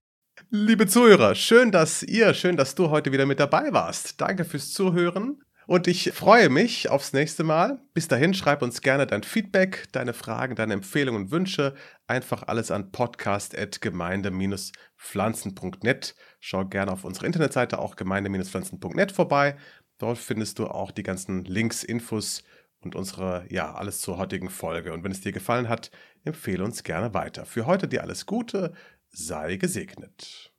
Speaker 1: Liebe Zuhörer, schön, dass ihr, schön, dass du heute wieder mit dabei warst. Danke fürs Zuhören. Und ich freue mich aufs nächste Mal. Bis dahin, schreib uns gerne dein Feedback, deine Fragen, deine Empfehlungen und Wünsche. Einfach alles an podcast.gemeinde-pflanzen.net. Schau gerne auf unsere Internetseite auch gemeinde-pflanzen.net vorbei. Dort findest du auch die ganzen Links, Infos und unsere, ja, alles zur heutigen Folge. Und wenn es dir gefallen hat, empfehle uns gerne weiter. Für heute dir alles Gute, sei gesegnet.